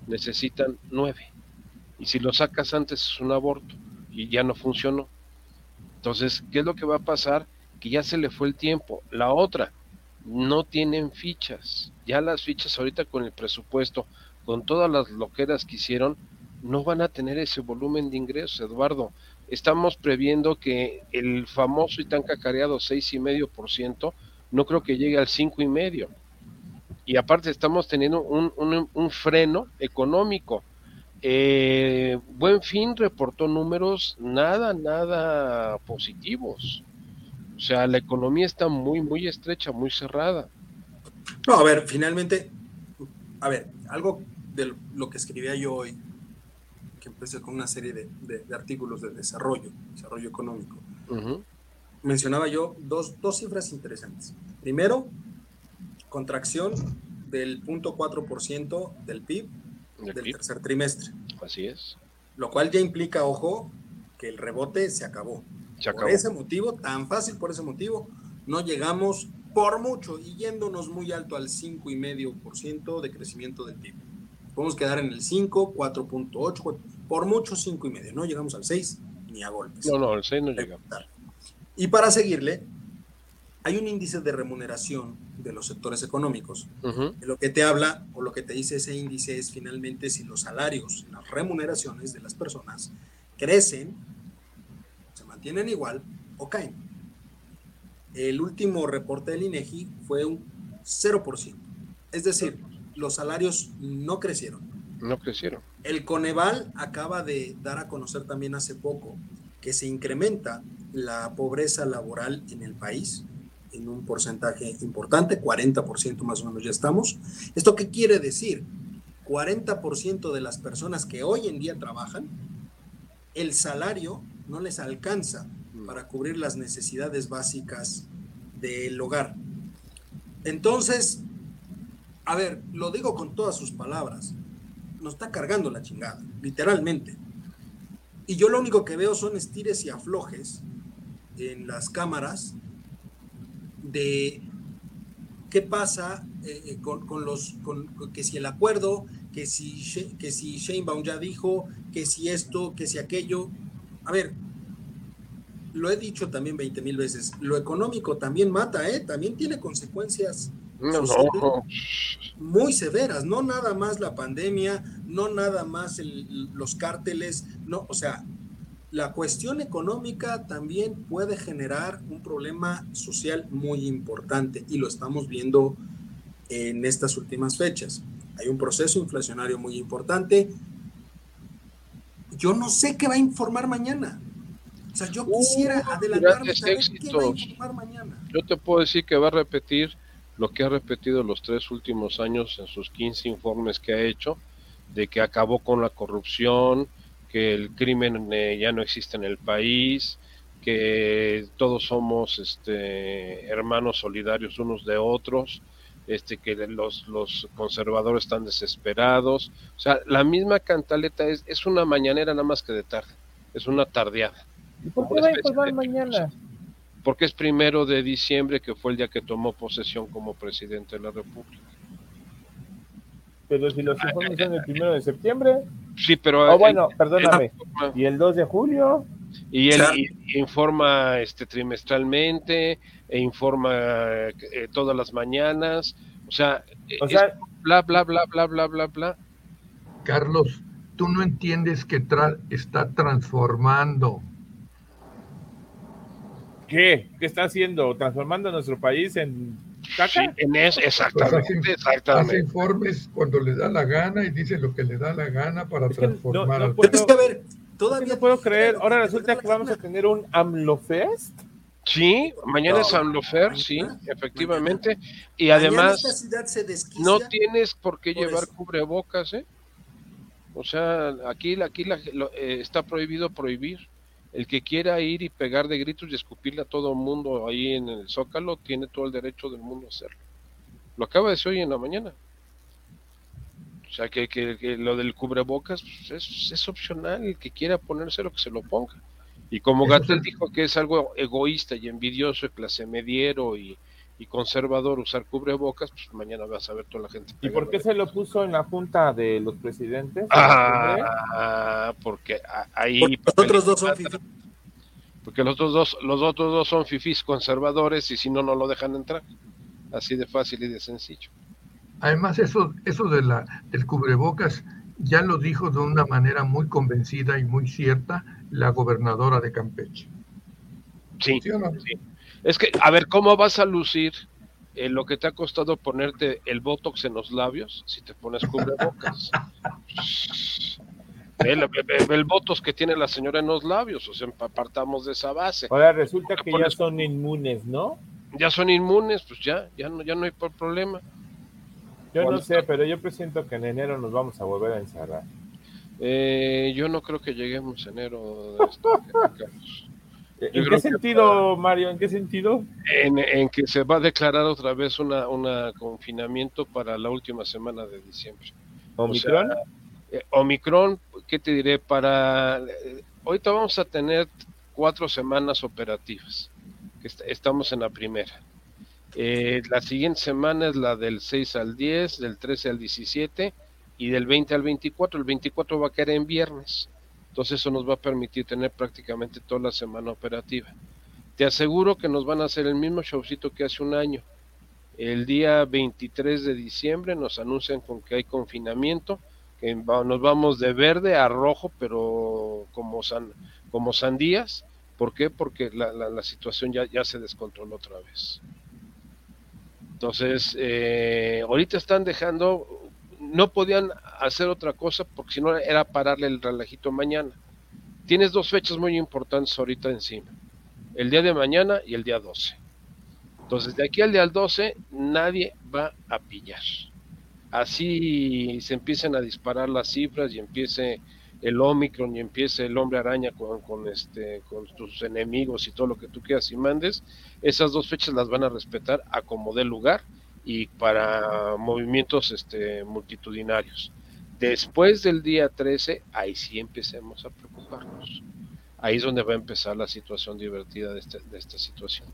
Necesitan nueve. Y si lo sacas antes es un aborto y ya no funcionó. Entonces, ¿qué es lo que va a pasar? Que ya se le fue el tiempo. La otra, no tienen fichas. Ya las fichas ahorita con el presupuesto, con todas las loqueras que hicieron, no van a tener ese volumen de ingresos, Eduardo estamos previendo que el famoso y tan cacareado 6,5% no creo que llegue al 5,5%. Y aparte estamos teniendo un, freno económico. Eh, Buen Fin reportó números nada, nada positivos. O sea, la economía está muy, muy estrecha, muy cerrada. No, a ver, finalmente, a ver, algo de lo que escribía yo hoy empecé con una serie de, artículos de desarrollo, desarrollo económico. Mencionaba yo dos, dos cifras interesantes. Primero, contracción del 0.4% del PIB del tercer trimestre. Así es. Lo cual ya implica, ojo, que el rebote se acabó. Se acabó. Por ese motivo, tan fácil por ese motivo, no llegamos por mucho y yéndonos muy alto al 5,5% de crecimiento del PIB. Podemos quedar en el 5, 4.8, por mucho cinco y medio, no llegamos al 6 ni a golpes. No, no, al 6 no llegamos. Y para seguirle, hay un índice de remuneración de los sectores económicos. Lo que te habla o lo que te dice ese índice es finalmente si los salarios, las remuneraciones de las personas crecen, se mantienen igual o caen. El último reporte del INEGI fue un 0%. Es decir, los salarios no crecieron. No crecieron. El Coneval acaba de dar a conocer también hace poco que se incrementa la pobreza laboral en el país en un porcentaje importante, 40% más o menos ya estamos. ¿Esto qué quiere decir? 40% de las personas que hoy en día trabajan, el salario no les alcanza para cubrir las necesidades básicas del hogar. Entonces, a ver, lo digo con todas sus palabras, nos está cargando la chingada, literalmente. Y yo lo único que veo son estires y aflojes en las cámaras de qué pasa eh, eh, con, los, que si el acuerdo, que si, que si ya dijo, que si esto, que si aquello. A ver, lo he dicho también 20 mil veces, lo económico también mata, ¿eh? También tiene consecuencias muy severas, no nada más la pandemia, no nada más los cárteles, no, o sea, la cuestión económica también puede generar un problema social muy importante y lo estamos viendo en estas últimas fechas. Hay un proceso inflacionario muy importante. Yo no sé qué va a informar mañana. O sea, yo quisiera adelantarme saber qué va a informar mañana. Yo te puedo decir que va a repetir lo que ha repetido los tres últimos años en sus 15 informes que ha hecho, de que acabó con la corrupción, que el crimen eh, ya no existe en el país, que todos somos este, hermanos solidarios unos de otros, este, que los, los conservadores están desesperados. O sea, la misma cantaleta es, es una mañanera nada más que de tarde, es una tardeada. ¿Y por qué va a informar mañana? Porque es primero de diciembre, que fue el día que tomó posesión como presidente de la República. Pero si los informes son el primero de septiembre. Sí, pero. Oh, bueno, perdóname. ¿Y el 2 de julio? Y él informa este, trimestralmente, e informa eh, todas las mañanas. O sea, o sea bla, bla, bla, bla, bla, bla, bla. Carlos, tú no entiendes que está transformando. ¿Qué? ¿Qué está haciendo? ¿Transformando nuestro país en Sí, en eso, exactamente, hace, exactamente. Hace informes cuando le da la gana y dice lo que le da la gana para transformar no, no puedo, es que a ver, todavía no puedo creer. Ahora resulta que vamos a tener un AMLOFest. Sí, mañana es AMLOFER, sí, efectivamente. Y además, no tienes por qué llevar cubrebocas, ¿eh? O sea, aquí, aquí la, lo, eh, está prohibido prohibir. El que quiera ir y pegar de gritos y escupirle a todo el mundo ahí en el Zócalo tiene todo el derecho del mundo a hacerlo. Lo acaba de decir hoy en la mañana. O sea, que, que, que lo del cubrebocas pues, es, es, opcional. El que quiera ponérselo, que se lo ponga. Y como Gatel dijo que es algo egoísta y envidioso y clase mediero y, y conservador usar cubrebocas, pues mañana vas a ver toda la gente. ¿Y por qué se lo puso en la junta de los presidentes? Ah, porque ahí... Porque los otros dos son fifís. Porque los otros dos, los otros dos son fifís conservadores y si no, no lo dejan entrar. Así de fácil y de sencillo. Además, eso, eso de la, del cubrebocas ya lo dijo de una manera muy convencida y muy cierta la gobernadora de Campeche. Sí, sí. Es que, a ver, ¿cómo vas a lucir en lo que te ha costado ponerte el botox en los labios si te pones cubrebocas? el, el, el, botox que tiene la señora en los labios, o sea, partamos de esa base. Ahora resulta que ya son inmunes, ¿no? Ya son inmunes, pues ya, ya no, ya no hay problema. Yo no sé, pero yo presiento que en enero nos vamos a volver a encerrar. Eh, yo no creo que lleguemos en enero. De este, ¿En qué sentido, Mario? ¿En qué sentido? En, en, que se va a declarar otra vez una, una confinamiento para la última semana de diciembre. ¿Omicron? O sea, eh, Omicron, ¿qué te diré? Para eh, ahorita vamos a tener cuatro semanas operativas. Que est estamos en la primera. Eh, la siguiente semana es la del 6 al 10, del 13 al 17 y del 20 al 24. El 24 va a caer en viernes. Entonces eso nos va a permitir tener prácticamente toda la semana operativa. Te aseguro que nos van a hacer el mismo showcito que hace un año. El día 23 de diciembre nos anuncian con que hay confinamiento, que nos vamos de verde a rojo, pero como, san, sandías. ¿Por qué? Porque la, situación ya, ya se descontroló otra vez. Entonces, eh, ahorita están dejando no podían hacer otra cosa porque si no era pararle el relajito mañana. Tienes dos fechas muy importantes ahorita encima, el día de mañana y el día 12. Entonces, de aquí al día 12, nadie va a pillar. Así se empiecen a disparar las cifras y empiece el Omicron y empiece el hombre araña con, con, este, tus enemigos y todo lo que tú quieras y mandes, esas dos fechas las van a respetar a como dé lugar y para movimientos este, multitudinarios. Después del día 13, ahí sí empecemos a preocuparnos. Ahí es donde va a empezar la situación divertida de, este, de esta situación.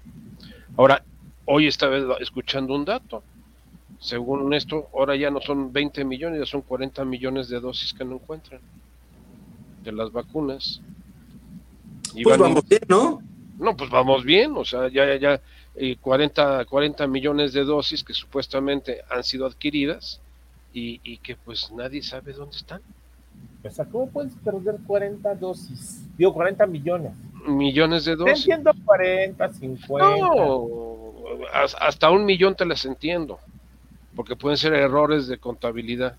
Ahora, hoy estaba escuchando un dato. Según esto, ahora ya no son 20 millones, ya son 40 millones de dosis que no encuentran de las vacunas. Y pues vamos bien, ¿no? No, pues vamos bien, o sea, ya, ya, ya eh, 40, 40 millones de dosis que supuestamente han sido adquiridas y, y, que pues nadie sabe dónde están. O sea, ¿cómo puedes perder 40 dosis? Digo, 40 millones. Millones de dosis. Te entiendo 40, 50. No, hasta un millón te las entiendo, porque pueden ser errores de contabilidad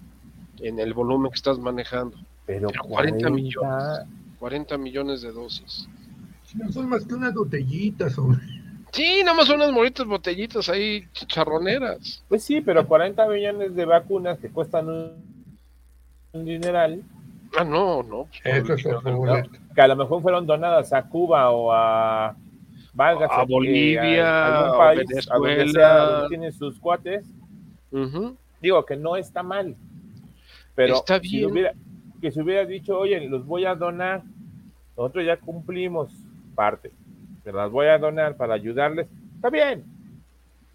en el volumen que estás manejando. Pero, Pero 40, 40 millones. 40 millones de dosis. No son más que unas botellitas, hombre. Sí, nada más unas moritas botellitas ahí chicharroneras. Pues sí, pero 40 millones de vacunas que cuestan un un dineral. Ah, no, no. Eso es otro boleto. Que a lo mejor fueron donadas a Cuba o a. válgase, A Bolivia, a algún a país, a donde Venezuela. sea, tienen sus cuates. Digo que no está mal. Pero Está si bien. hubiera, que se hubiera dicho, oye, los voy a donar, nosotros ya cumplimos parte, se las voy a donar para ayudarles, está bien.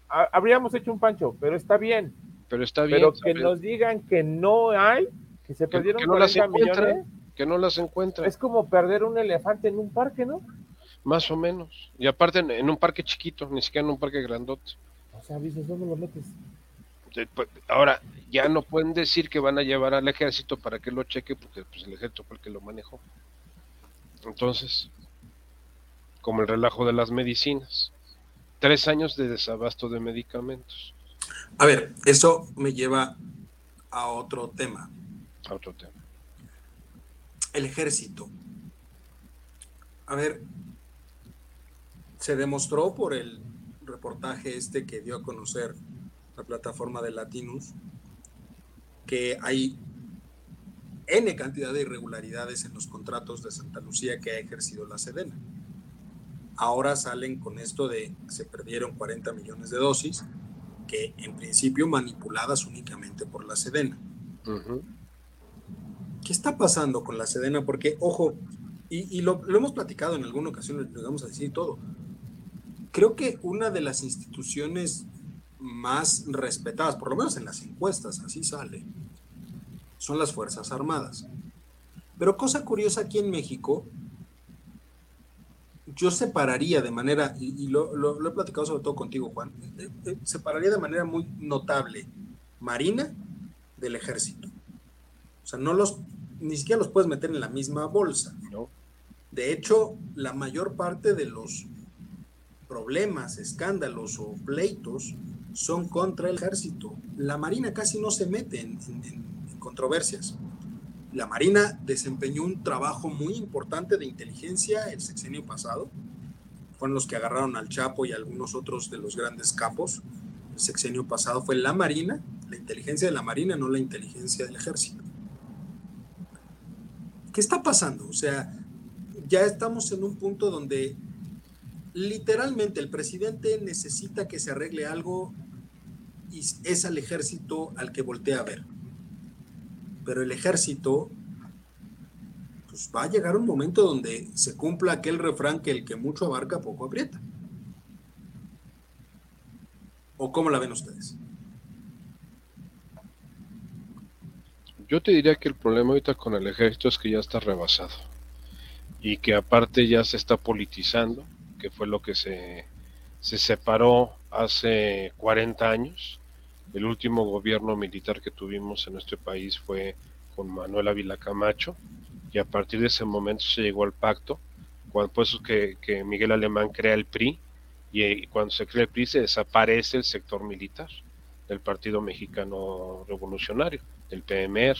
Ha- Habríamos hecho un pancho, pero está bien. Pero está bien. Pero que nos digan que no hay, que se que- perdieron que no las 40 encuentran, millones, que no las encuentran, es como perder un elefante en un parque, ¿no? más o menos. Y aparte en, en un parque chiquito, ni siquiera en un parque grandote. O sea, dices, ¿dónde lo metes? Pues, Ahora, ya no pueden decir que van a llevar al ejército para que lo cheque, porque pues, el ejército fue el que lo manejó. Entonces, como el relajo de las medicinas. Tres años de desabasto de medicamentos. A ver, eso me lleva a otro tema. A otro tema. El ejército. A ver, se demostró por el reportaje este que dio a conocer la plataforma de Latinus que hay N cantidad de irregularidades en los contratos de Santa Lucía que ha ejercido la Sedena. Ahora salen con esto de que se perdieron 40 millones de dosis, que en principio manipuladas únicamente por la Sedena. Ujú. ¿Qué está pasando con la Sedena? Porque, ojo, y, y lo, lo hemos platicado en alguna ocasión, lo vamos a decir todo. Creo que una de las instituciones más respetadas, por lo menos en las encuestas, así sale, son las Fuerzas Armadas. Pero cosa curiosa aquí en México, yo separaría de manera, y, y lo, lo- lo he platicado sobre todo contigo, Juan, eh, eh, separaría de manera muy notable Marina del Ejército. O sea, no los, ni siquiera los puedes meter en la misma bolsa. ¿no? De hecho, la mayor parte de los problemas, escándalos o pleitos son contra el ejército. La Marina casi no se mete en, en- en- en controversias. La Marina desempeñó un trabajo muy importante de inteligencia el sexenio pasado. Fueron los que agarraron al Chapo y algunos otros de los grandes capos. El sexenio pasado fue la Marina, la inteligencia de la Marina, no la inteligencia del ejército. ¿Qué está pasando? O sea, ya estamos en un punto donde literalmente el presidente necesita que se arregle algo y es al ejército al que voltea a ver. Pero el ejército, pues va a llegar un momento donde se cumpla aquel refrán que el que mucho abarca, poco aprieta. ¿O cómo la ven ustedes? Yo te diría que el problema ahorita con el ejército es que ya está rebasado y que aparte ya se está politizando, que fue lo que se, se separó hace 40 años. El último gobierno militar que tuvimos en nuestro país fue con Manuel Ávila Camacho y a partir de ese momento se llegó al pacto, cuando pues que, que Miguel Alemán crea el PRI y eh, cuando se crea el PRI se desaparece el sector militar del Partido Mexicano Revolucionario, del PMR,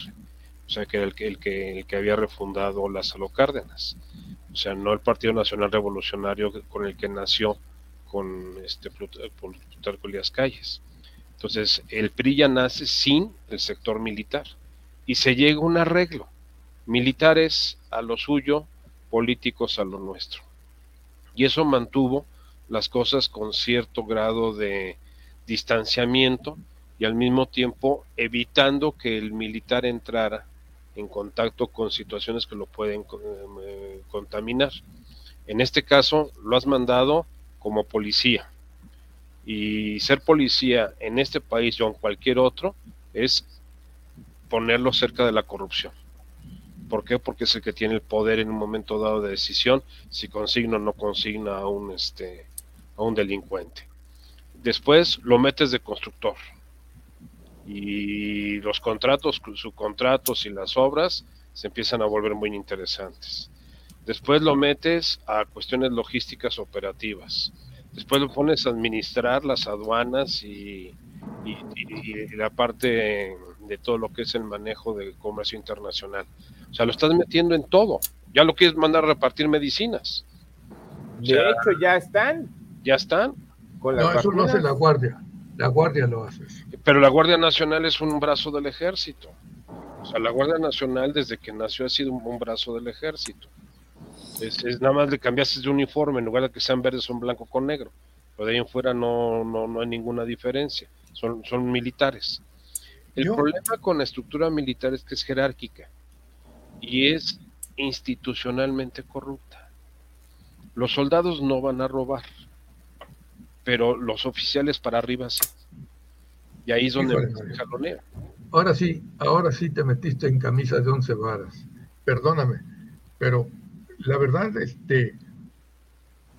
o sea que era el que, el que, el que había refundado Lázaro Cárdenas, o sea, no el Partido Nacional Revolucionario con el que nació con este Plut- Plutarco Elías Calles. Entonces, el PRI ya nace sin el sector militar y se llega a un arreglo. Militares a lo suyo, políticos a lo nuestro. Y eso mantuvo las cosas con cierto grado de distanciamiento y al mismo tiempo evitando que el militar entrara en contacto con situaciones que lo pueden eh, contaminar. En este caso, lo has mandado como policía. Y ser policía en este país o en cualquier otro es ponerlo cerca de la corrupción. ¿Por qué? Porque es el que tiene el poder en un momento dado de decisión si consigna o no consigna a un, este, a un delincuente. Después lo metes de constructor. Y los contratos, subcontratos y las obras se empiezan a volver muy interesantes. Después lo metes a cuestiones logísticas operativas. Después lo pones a administrar las aduanas y, y, y, y la parte de todo lo que es el manejo del comercio internacional. O sea, lo estás metiendo en todo. Ya lo quieres mandar a repartir medicinas. De o sea, hecho, ya están. Ya están. Con no, eso no hace la Guardia. La Guardia lo hace. Pero la Guardia Nacional es un brazo del ejército. O sea, la Guardia Nacional desde que nació ha sido un, brazo del ejército. Es, nada más le cambiaste de uniforme, en lugar de que sean verdes son blanco con negro. Pero de ahí en fuera no, no, no hay ninguna diferencia. Son, son militares. El problema con la estructura militar es que es jerárquica y es institucionalmente corrupta. Los soldados no van a robar, pero los oficiales para arriba sí. Y ahí es donde se jalonea. Ahora sí, ahora sí te metiste en camisa de once varas. Perdóname, pero la verdad, este,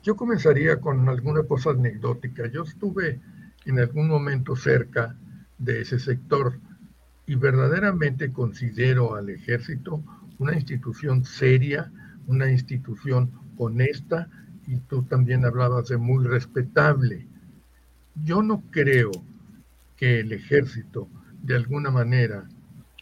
yo comenzaría con alguna cosa anecdótica. Yo estuve en algún momento cerca de ese sector y verdaderamente considero al ejército una institución seria, una institución honesta y tú también hablabas de muy respetable. Yo no creo que el ejército, de alguna manera,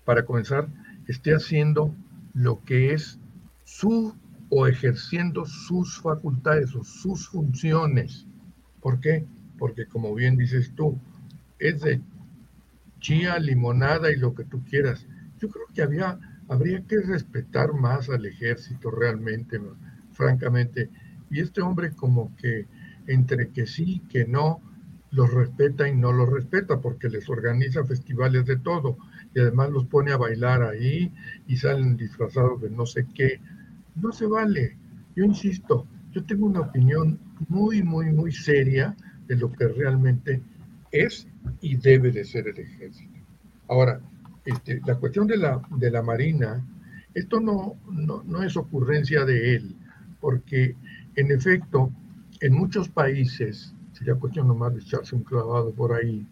para comenzar, esté haciendo lo que es su o ejerciendo sus facultades o sus funciones. ¿Por qué? Porque como bien dices tú, es de chía, limonada y lo que tú quieras. Yo creo que había, habría que respetar más al ejército realmente, francamente. Y este hombre como que entre que sí, que no, los respeta y no los respeta porque les organiza festivales de todo y además los pone a bailar ahí y salen disfrazados de no sé qué. No se vale. Yo insisto, yo tengo una opinión muy, muy, muy seria de lo que realmente es y debe de ser el ejército. Ahora, este, la cuestión de la, de la Marina, esto no, no, no es ocurrencia de él, porque en efecto, en muchos países, sería cuestión nomás de echarse un clavado por ahí.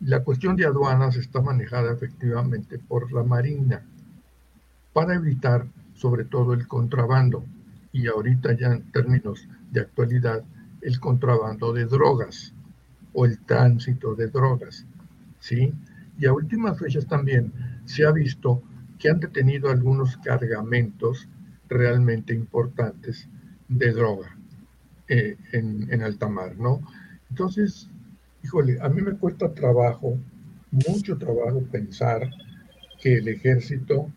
La cuestión de aduanas está manejada efectivamente por la Marina para evitar sobre todo el contrabando y ahorita ya en términos de actualidad el contrabando de drogas o el tránsito de drogas, ¿sí? Y a últimas fechas también se ha visto que han detenido algunos cargamentos realmente importantes de droga eh, en, en alta mar, ¿no? Entonces, híjole, a mí me cuesta trabajo, mucho trabajo pensar que el ejército,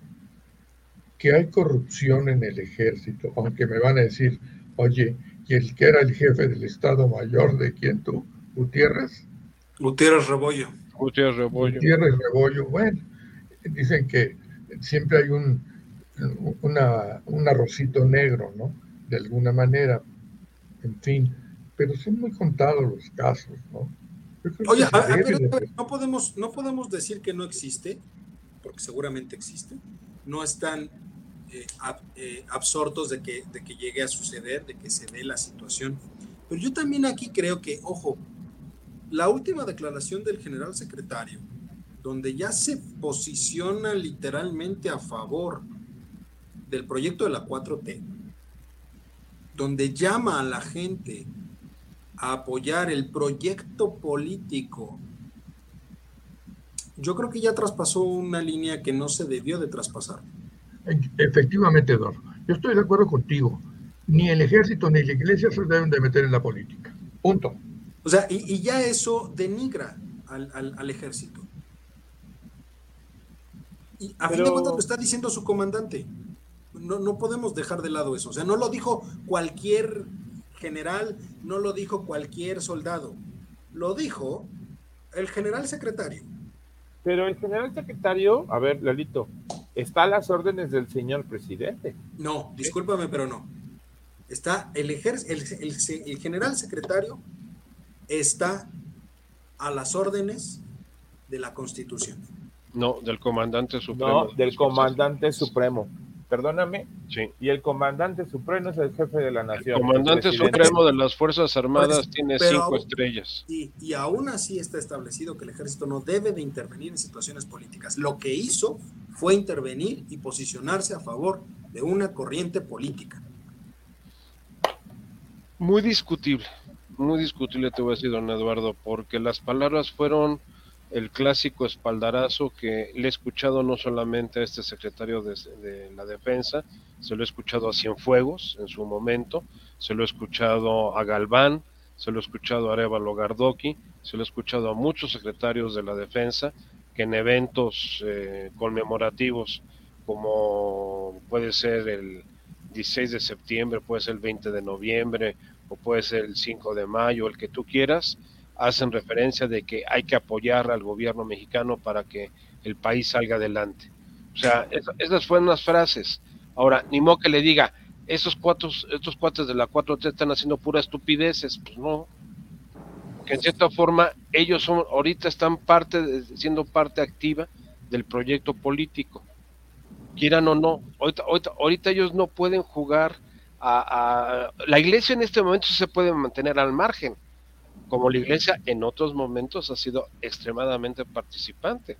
que hay corrupción en el ejército, aunque me van a decir, oye, ¿y el que era el jefe del Estado Mayor de quién tú? ¿Gutiérrez? Gutiérrez Rebollo. Gutiérrez Rebollo. Gutiérrez Rebollo, bueno, dicen que siempre hay un, una, un arrocito negro, ¿no? De alguna manera, en fin, pero son muy contados los casos, ¿no? Oye, no, podemos, no podemos decir que no existe, porque seguramente existe. No están eh, eh, absortos de que, de que llegue a suceder, de que se dé la situación. Pero yo también aquí creo que, ojo, la última declaración del general secretario, donde ya se posiciona literalmente a favor del proyecto de la 4T, donde llama a la gente a apoyar el proyecto político, yo creo que ya traspasó una línea que no se debió de traspasar. Efectivamente, Eduardo. Yo estoy de acuerdo contigo. Ni el ejército ni la iglesia se deben de meter en la política. Punto. O sea, y, ya eso denigra al, ejército. Y a fin de cuentas lo está diciendo su comandante. No, no podemos dejar de lado eso. O sea, no lo dijo cualquier general, no lo dijo cualquier soldado, lo dijo el general secretario. Pero el general secretario, a ver, Lalito, está a las órdenes del señor presidente. No, discúlpame, pero no. Está el, el, general secretario está a las órdenes de la Constitución. No, del comandante supremo. No, del comandante supremo perdóname. Sí. Y el comandante supremo es el jefe de la nación. El comandante supremo de las Fuerzas Armadas tiene cinco estrellas. Y, y aún así está establecido que el ejército no debe de intervenir en situaciones políticas. Lo que hizo fue intervenir y posicionarse a favor de una corriente política. Muy discutible, muy discutible te voy a decir, don Eduardo, porque las palabras fueron el clásico espaldarazo que le he escuchado no solamente a este secretario de, la defensa, se lo he escuchado a Cienfuegos en su momento, se lo he escuchado a Galván, se lo he escuchado a Arevalo Gardoki, se lo he escuchado a muchos secretarios de la defensa que en eventos eh, conmemorativos como puede ser el 16 de septiembre, puede ser el 20 de noviembre o puede ser el 5 de mayo, el que tú quieras, hacen referencia de que hay que apoyar al gobierno mexicano para que el país salga adelante. O sea, esas fueron las frases. Ahora, ni modo que le diga, esos cuatro, estos cuates de la 4T están haciendo pura estupideces, pues no. Que en cierta forma ellos son, ahorita están parte, siendo parte activa del proyecto político, quieran o no. Ahorita, ahorita, ellos no pueden jugar a, La iglesia en este momento se puede mantener al margen, como la iglesia en otros momentos ha sido extremadamente participante.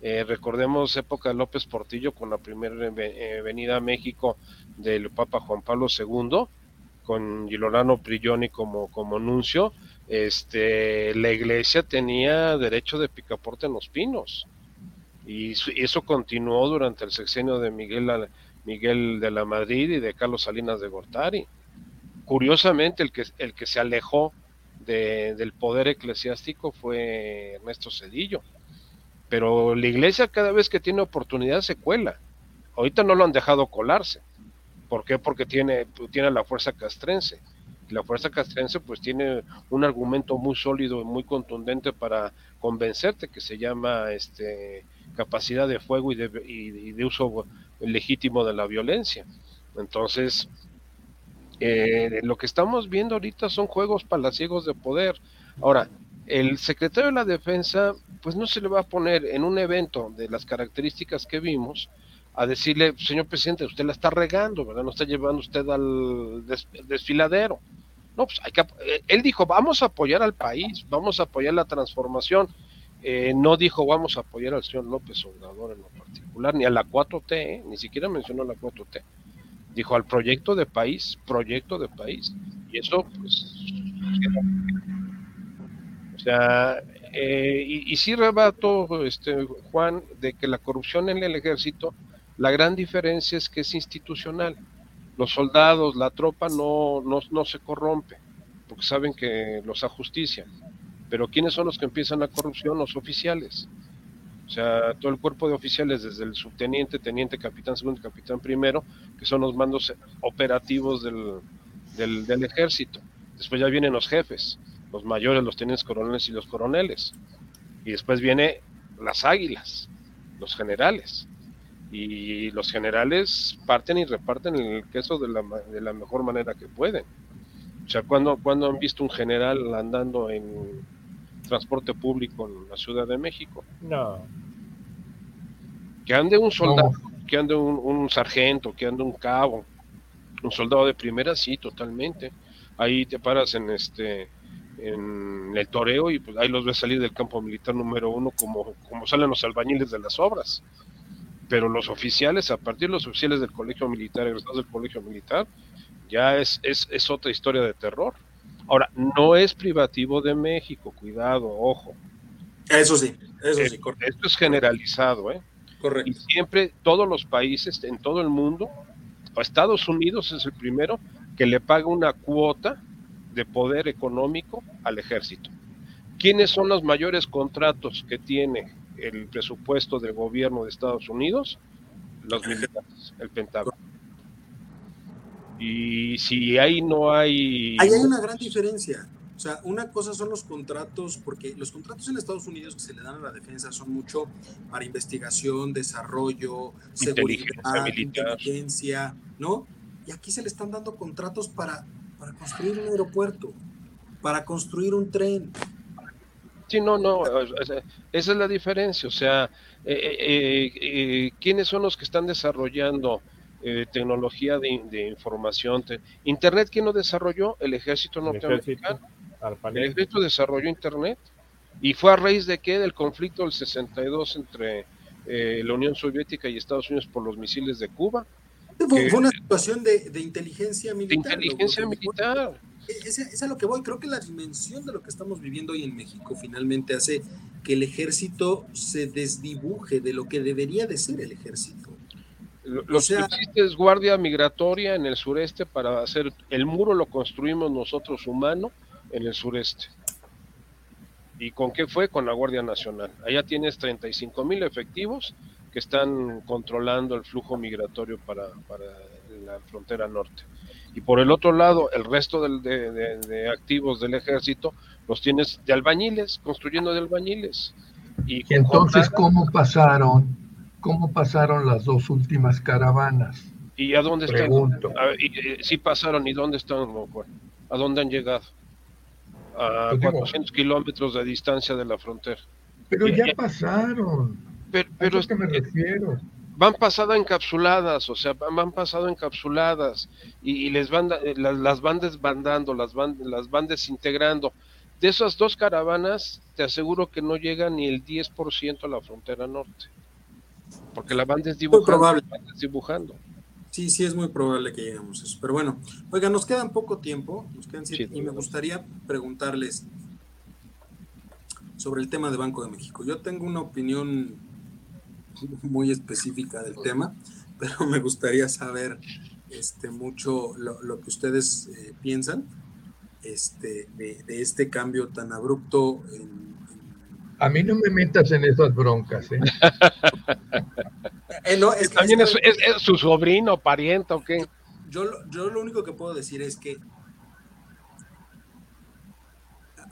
Eh, recordemos época de López Portillo con la primera eh, venida a México del Papa Juan Pablo II, con Gilorano Prigioni como, como nuncio, este, la iglesia tenía derecho de picaporte en los pinos. Y, eso continuó durante el sexenio de Miguel, Miguel de la Madrid y de Carlos Salinas de Gortari. Curiosamente, el que, el que se alejó del poder eclesiástico fue Ernesto Cedillo pero la iglesia cada vez que tiene oportunidad se cuela. Ahorita no lo han dejado colarse. ¿Por qué? Porque tiene, tiene la fuerza castrense. La fuerza castrense pues tiene un argumento muy sólido y muy contundente para convencerte que se llama este capacidad de fuego y de, y de uso legítimo de la violencia. Entonces, eh, lo que estamos viendo ahorita son juegos palaciegos de poder. Ahora, el secretario de la Defensa, pues no se le va a poner en un evento de las características que vimos a decirle, señor presidente, usted la está regando, ¿verdad? No está llevando usted al desfiladero. No, pues hay que, eh, él dijo, vamos a apoyar al país, vamos a apoyar la transformación. Eh, no dijo, vamos a apoyar al señor López Obrador en lo particular, ni a la 4T, ¿eh? ni siquiera mencionó la 4T. Dijo al proyecto de país, proyecto de país. Y eso, pues, o sea, eh, y, y, sí rebato, este, Juan, de que la corrupción en el ejército, la gran diferencia es que es institucional. Los soldados, la tropa no, no, no se corrompe, porque saben que los ajustician. Pero ¿quiénes son los que empiezan la corrupción? Los oficiales. O sea, todo el cuerpo de oficiales, desde el subteniente, teniente, capitán, segundo, capitán primero, que son los mandos operativos del, del, del ejército. Después ya vienen los jefes los mayores, los tenientes coroneles y los coroneles. Y después viene las águilas, los generales. Y los generales parten y reparten el queso de la, de la mejor manera que pueden. O sea, cuando, cuando han visto un general andando en transporte público en la Ciudad de México? No. Que ande un soldado, que ande un, un sargento, que ande un cabo, un soldado de primera, sí, totalmente. Ahí te paras en este en el toreo y pues ahí los ves salir del campo militar número uno como, como salen los albañiles de las obras. Pero los oficiales, a partir de los oficiales del colegio militar, egresados del colegio militar, ya es, es, es otra historia de terror. Ahora, no es privativo de México, cuidado, ojo. Eso sí, eso sí, correcto. Esto es generalizado, ¿eh? Correcto. Y siempre todos los países en todo el mundo, Estados Unidos es el primero que le paga una cuota de poder económico al ejército. ¿Quiénes son los mayores contratos que tiene el presupuesto del gobierno de Estados Unidos? Los militares, el Pentágono. Y si ahí no hay... Ahí hay una gran diferencia. O sea, una cosa son los contratos, porque los contratos en Estados Unidos que se le dan a la defensa son mucho para investigación, desarrollo, seguridad, inteligencia, ¿no? Y aquí se le están dando contratos para para construir un aeropuerto, para construir un tren. Sí, no, no, esa es la diferencia. O sea, eh, eh, eh, ¿quiénes son los que están desarrollando tecnología de, información? ¿Internet quién lo desarrolló? El ejército norteamericano. El ejército desarrolló Internet. ¿Y fue a raíz de qué? Del conflicto del 62 entre la Unión Soviética y Estados Unidos por los misiles de Cuba. Fue, una situación de, inteligencia militar. De inteligencia militar. Es, es, a lo que voy. Creo que la dimensión de lo que estamos viviendo hoy en México finalmente hace que el ejército se desdibuje de lo que debería de ser el ejército. Lo, que existe es guardia migratoria en el sureste para hacer el muro lo construimos nosotros humano en el sureste. ¿Y con qué fue? Con la Guardia Nacional. Allá tienes 35 mil efectivos que están controlando el flujo migratorio para, para la frontera norte. Y por el otro lado, el resto de, activos del ejército los tienes de albañiles, construyendo de albañiles. Y, entonces, ¿cómo pasaron? ¿Cómo pasaron las dos últimas caravanas? ¿Y a dónde Pregunto. están? y, sí pasaron, ¿y dónde están? ¿A dónde han llegado? A 400 pues kilómetros de distancia de la frontera. Pero ya pasaron. Pero, pero que me refiero van pasado encapsuladas, o sea, van pasado encapsuladas y, les van, eh, las, van desbandando, las van, las van desintegrando. De esas dos caravanas, te aseguro que no llega ni el 10% a la frontera norte, porque la van desdibujando. desdibujando. Sí, sí, es muy probable que lleguemos a eso. Pero bueno, oiga, nos queda poco tiempo, nos quedan y me gustaría preguntarles sobre el tema de Banco de México. Yo tengo una opinión muy específica del tema, pero me gustaría saber este, mucho lo, que ustedes eh, piensan este, de, este cambio tan abrupto. A mí no me metas en esas broncas. ¿eh? eh no, es También es, su sobrino, pariente o qué. Yo, yo lo único que puedo decir es que,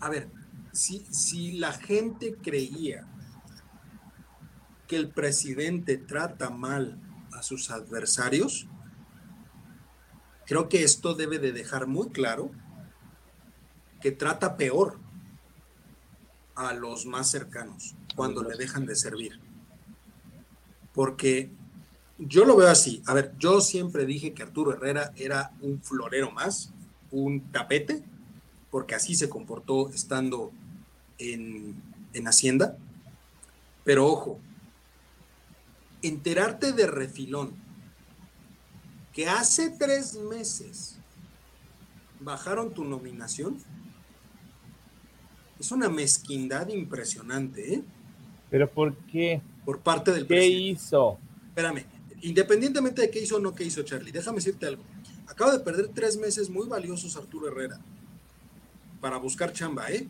a ver, si, si la gente creía que el presidente trata mal a sus adversarios, creo que esto debe de dejar muy claro que trata peor a los más cercanos cuando le dejan de servir. Porque yo lo veo así. A ver, yo siempre dije que Arturo Herrera era un florero más, un tapete, porque así se comportó estando en, en Hacienda. Pero ojo, enterarte de refilón que hace tres meses bajaron tu nominación, es una mezquindad impresionante, ¿eh? ¿Pero por qué? Por parte del ¿Qué hizo? Espérame, independientemente de qué hizo o no qué hizo Charlie, déjame decirte algo. Acaba de perder tres meses muy valiosos Arturo Herrera para buscar chamba, ¿eh?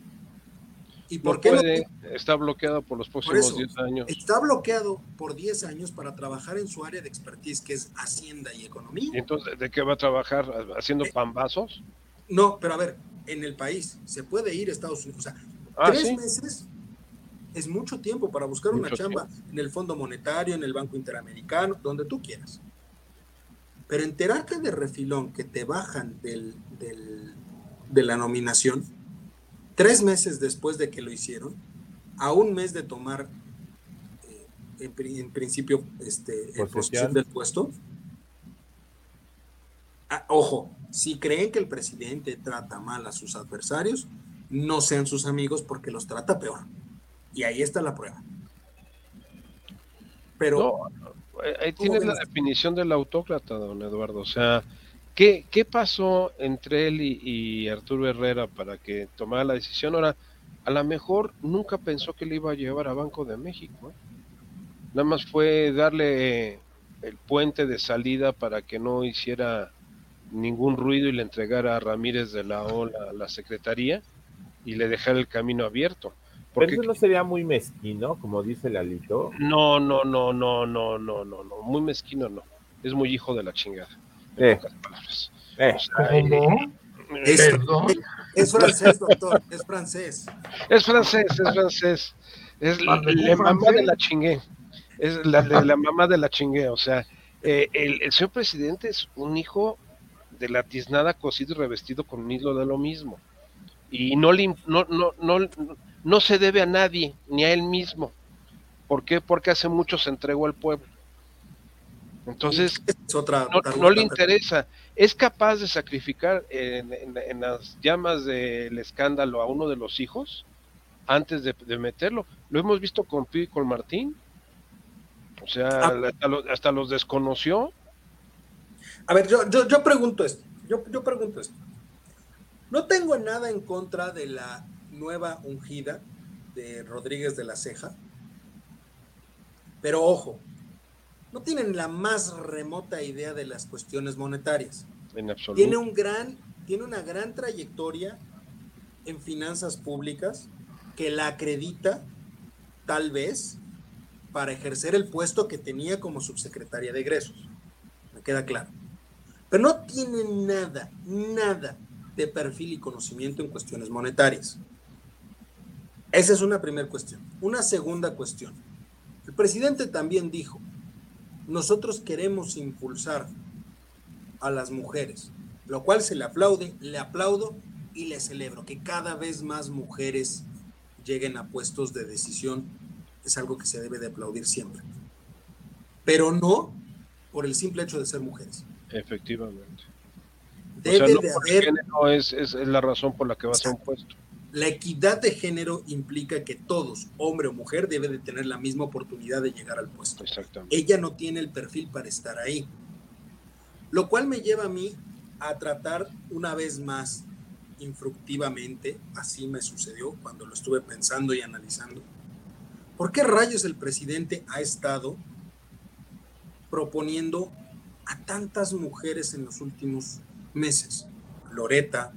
¿Y por qué está bloqueado por los próximos 10 años? Está bloqueado por 10 años para trabajar en su área de expertise, que es Hacienda y Economía. ¿Y entonces de qué va a trabajar? ¿Haciendo eh, pambazos? No, pero a ver, en el país se puede ir a Estados Unidos. O sea, ah, tres meses es mucho tiempo para buscar una chamba en el Fondo Monetario, en el Banco Interamericano, donde tú quieras. Pero enterarte de refilón que te bajan del, de la nominación tres meses después de que lo hicieron, a un mes de tomar eh, en, principio este, posesión del puesto. Ah, ojo, si creen que el presidente trata mal a sus adversarios, no sean sus amigos porque los trata peor. Y ahí está la prueba. Pero... ahí tienes la definición del autócrata, don Eduardo. O sea, ¿Qué, ¿Qué, pasó entre él y, Arturo Herrera para que tomara la decisión? Ahora, a lo mejor nunca pensó que le iba a llevar a Banco de México. ¿eh? Nada más fue darle el puente de salida para que no hiciera ningún ruido y le entregara a Ramírez de la Ola a la secretaría y le dejara el camino abierto. Porque, Pero eso no sería muy mezquino, como dice Lalito. No, no, no, no, no, no, no, no, muy mezquino no. Es muy hijo de la chingada. Eh. Eh. Es, francés, doctor, es francés. Es francés, es francés. Es la, mamá de la chingue. Es la, la, mamá de la chingue. O sea, eh, el, señor presidente es un hijo de la tiznada cocido y revestido con un hilo de lo mismo. Y no, le, no, no, no, no se debe a nadie, ni a él mismo. ¿Por qué? Porque hace mucho se entregó al pueblo. Entonces, no, le interesa. Es capaz de sacrificar en, las llamas del escándalo a uno de los hijos antes de, meterlo. Lo hemos visto con Pi y con Martín. O sea, ah. hasta, los desconoció. A ver, yo, yo, yo pregunto esto. Yo, yo pregunto esto. No tengo nada en contra de la nueva ungida de Rodríguez de la Ceja. Pero ojo, no tienen la más remota idea de las cuestiones monetarias. En absoluto. Tiene, un gran, tiene una gran trayectoria en finanzas públicas, que la acredita, tal vez, para ejercer el puesto que tenía como subsecretaria de egresos. Me queda claro. Pero no tiene nada, nada de perfil y conocimiento en cuestiones monetarias. Esa es una primera cuestión. Una segunda cuestión. El presidente también dijo, nosotros queremos impulsar a las mujeres, lo cual se le aplaude, le aplaudo y le celebro que cada vez más mujeres lleguen a puestos de decisión. Es algo que se debe de aplaudir siempre. Pero no por el simple hecho de ser mujeres. Efectivamente. Debe de haber... Es, es, es, la razón por la que vas a un puesto. La equidad de género implica que todos, hombre o mujer, deben de tener la misma oportunidad de llegar al puesto. Ella no tiene el perfil para estar ahí. Lo cual me lleva a mí a tratar una vez más infructivamente, así me sucedió cuando lo estuve pensando y analizando, ¿por qué rayos el presidente ha estado proponiendo a tantas mujeres en los últimos meses? Loreta,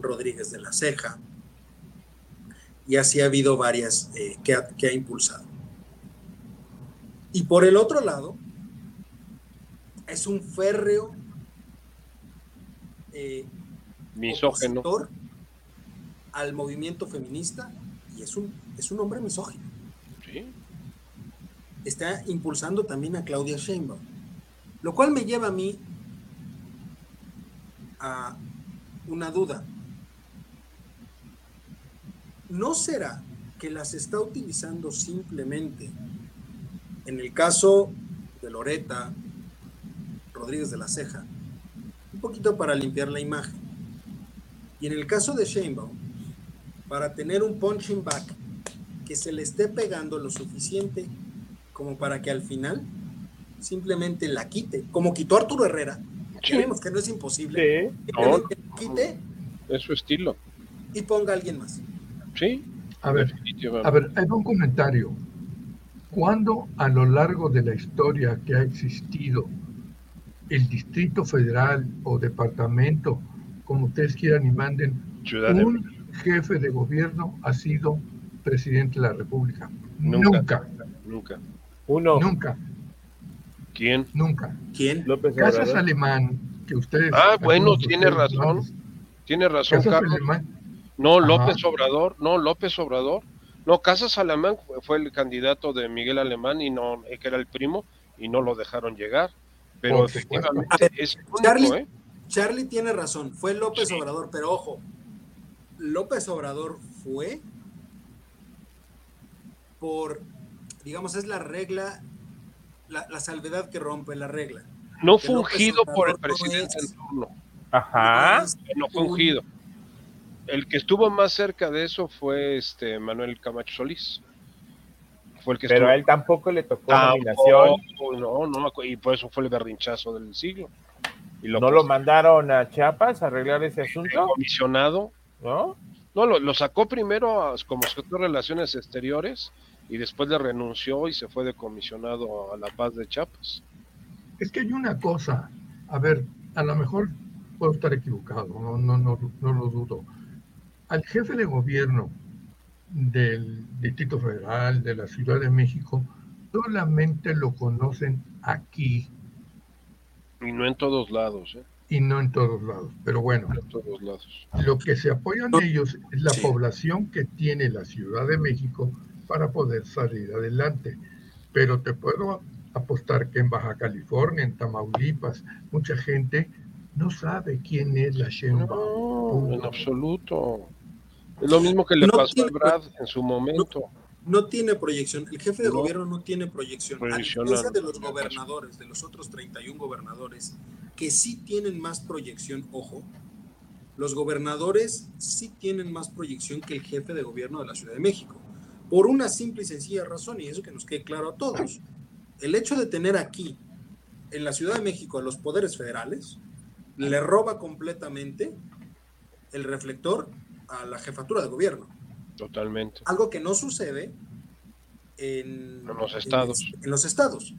Rodríguez de la Ceja, y así ha habido varias eh, que, ha, que ha impulsado. Y por el otro lado, es un férreo eh, misógeno opositor al movimiento feminista y es un, es un hombre misógino. Sí. Está impulsando también a Claudia Sheinbaum, lo cual me lleva a mí a una duda. ¿No será que las está utilizando simplemente en el caso de Loreta, Rodríguez de la Ceja, un poquito para limpiar la imagen? Y en el caso de Sheinbaum, para tener un punching back que se le esté pegando lo suficiente como para que al final simplemente la quite, como quitó Arturo Herrera, Sí. que no es imposible, Sí. simplemente la quite Es su estilo. y ponga a alguien más. Sí. A ver, a ver, hay un comentario. ¿Cuándo a lo largo de la historia que ha existido el Distrito Federal o departamento, como ustedes quieran y manden, Ciudad de un jefe de gobierno ha sido presidente de la República? Nunca. Nunca, Nunca. Uno, nunca, ¿Quién? nunca. ¿Quién? López Casas. Alemán, que ustedes... Ah, bueno, tiene ustedes razón. Tiene razón, Casas Carlos. Alemán, No, Ajá. López Obrador. No, López Obrador. No, Casas Alemán fue, el candidato de Miguel Alemán y no, eh, que era el primo, y no lo dejaron llegar. Pero efectivamente es el único, Charlie, ¿eh? Charlie tiene razón, fue López Sí. Obrador, pero ojo, López Obrador fue por, digamos, es la regla, la, la salvedad que rompe la regla. No que fue López ungido por el presidente es- en turno. Ajá. Es No fue un- ungido. El que estuvo más cerca de eso fue este Manuel Camacho Solís. Fue el que Pero estuvo. a él tampoco le tocó Tampoco, nominación. No, no, y por eso fue el berrinchazo del siglo. Y lo ¿No lo mandaron a Chiapas a arreglar ese el asunto? comisionado. ¿No? No, lo, lo sacó primero a- como secretario de Relaciones Exteriores y después le renunció y se fue de comisionado a La Paz de Chiapas. Es que hay una cosa, a ver, a lo mejor puedo estar equivocado, no, no, no, no lo dudo. Al jefe de gobierno del Distrito Federal, de la Ciudad de México, solamente lo conocen aquí Y no en todos lados, ¿eh? y no en todos lados. Pero bueno, No en todos lados. lo que se apoyan ellos es la Sí. población que tiene la Ciudad de México para poder salir adelante. Pero te puedo apostar que en Baja California, en Tamaulipas, mucha gente no sabe quién es la Sheinbaum. No, en absoluto. Es lo mismo que le No pasó a tiene- Brad en su momento. No tiene proyección. El jefe de No. gobierno no tiene proyección. A diferencia de los gobernadores, de los otros 31 gobernadores, que sí tienen más proyección, ojo, los gobernadores sí tienen más proyección que el jefe de gobierno de la Ciudad de México. Por una simple y sencilla razón, y eso que nos quede claro a todos. El hecho de tener aquí, en la Ciudad de México, a los poderes federales, le roba completamente el reflector a la jefatura de gobierno. Totalmente. Algo que no sucede en, En los estados. En, en los estados.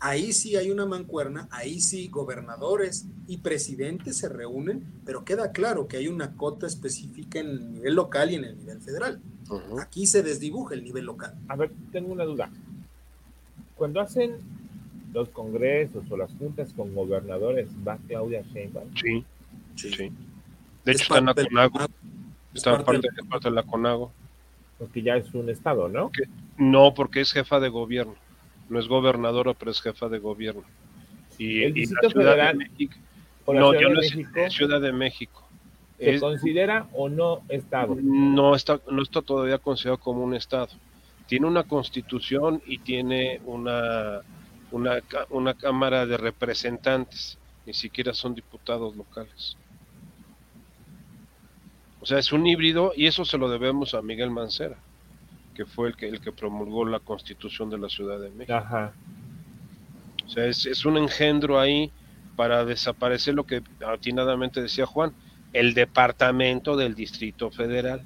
Ahí sí hay una mancuerna, ahí sí gobernadores y presidentes se reúnen, pero queda claro que hay una cota específica en el nivel local y en el nivel federal. Aquí se desdibuja el nivel local. A ver, tengo una duda. Cuando hacen los congresos o las juntas con gobernadores, ¿va Claudia Sheinbaum? Sí, Sí. sí. De Es hecho, está en la parte del CONAGO. Está parte parte, es parte de la CONAGO. Porque ya es un estado, ¿no? No, porque es jefa de gobierno. No es gobernadora, pero es jefa de gobierno. Y, ¿El y la Ciudad Federal de México. ¿O la No, Ciudad yo de no es México Ciudad de México. se Es- considera o no estado? no está, no está todavía considerado como un estado. Tiene una constitución y tiene una, una, una cámara de representantes. Ni siquiera son diputados locales. O sea, es un híbrido y eso se lo debemos a Miguel Mancera, que fue el que, el que promulgó la constitución de la Ciudad de México. Ajá. O sea, es, es un engendro ahí para desaparecer lo que atinadamente decía Juan, el departamento del Distrito Federal.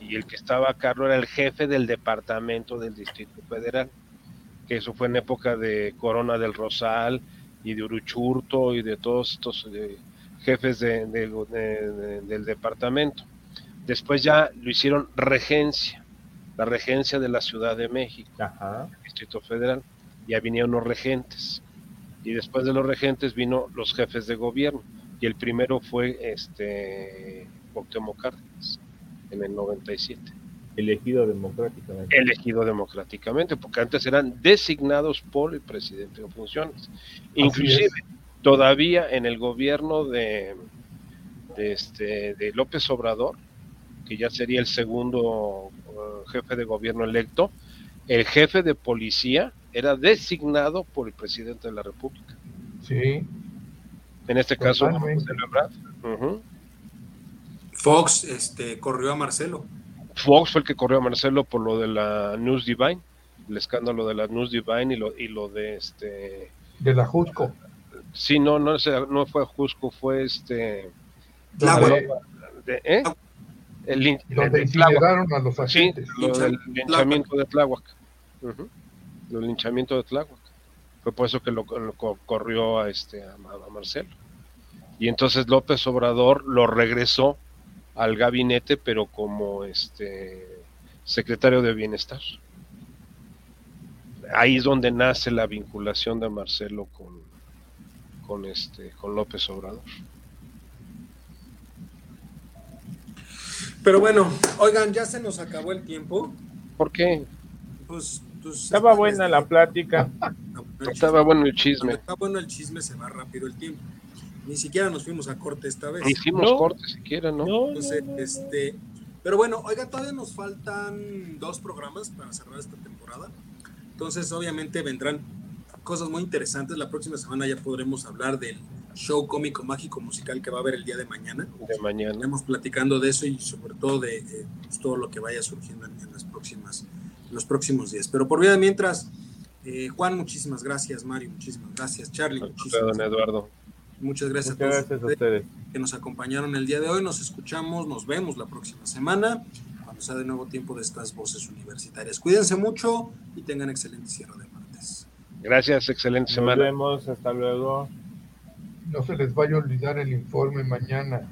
Y el que estaba a cargo era el jefe del departamento del Distrito Federal, que eso fue en época de Corona del Rosal y de Uruchurto y de todos estos eh, jefes de- de- de- de- del departamento. Después ya lo hicieron regencia, la regencia de la Ciudad de México. Ajá. Distrito Federal, ya vinieron los regentes. Y después de los regentes vino los jefes de gobierno. Y el primero fue este Cuauhtémoc Cárdenas, en el 97. Elegido democráticamente. Elegido democráticamente, porque antes eran designados por el presidente en funciones. Inclusive, todavía en el gobierno de, de, este, de López Obrador, que ya sería el segundo uh, jefe de gobierno electo, el jefe de policía era designado por el presidente de la República. Sí, En este caso, Totalmente. Ebrard. Ujú. Fox este, corrió a Marcelo. Fox fue el que corrió a Marcelo por lo de la News Divine, el escándalo de la News Divine y lo, y lo de este. de la Jusco. Sí, no, no, no fue Jusco, fue este. Donde, de- ¿eh? El, donde incineraron a los Sí, lo del linchamiento de Tláhuac. Ujú. El linchamiento de Tláhuac. Fue por eso que lo, lo co- corrió a, este, a, a Marcelo. Y entonces López Obrador lo regresó al gabinete, pero como este secretario de Bienestar. Ahí es donde nace la vinculación de Marcelo con, con, este, con López Obrador. Pero bueno, oigan, ya se nos acabó el tiempo. ¿Por qué? Pues, pues, Estaba buena la plática. Estaba bueno el chisme. está bueno el chisme, se va rápido el tiempo. Ni siquiera nos fuimos a corte esta vez. Hicimos No. corte siquiera, ¿no? No, no, Entonces, no. este, pero bueno, oiga, todavía nos faltan dos programas para cerrar esta temporada. Entonces, obviamente vendrán cosas muy interesantes. La próxima semana ya podremos hablar del show cómico mágico musical que va a haber el día de mañana. De mañana. Estaremos platicando de eso y sobre todo de eh, pues, todo lo que vaya surgiendo en, en las próximas, en los próximos días. Pero por vida mientras, eh, Juan, muchísimas gracias, Mario, muchísimas gracias, Charlie, Don muchísimas Eduardo. Muchas gracias Muchas a todos gracias a ustedes que nos acompañaron el día de hoy. Nos escuchamos, nos vemos la próxima semana, cuando sea de nuevo tiempo de estas voces universitarias. Cuídense mucho y tengan excelente cierre de. Gracias, excelente Nos semana. vemos. Hasta luego. No se les vaya a olvidar el informe mañana.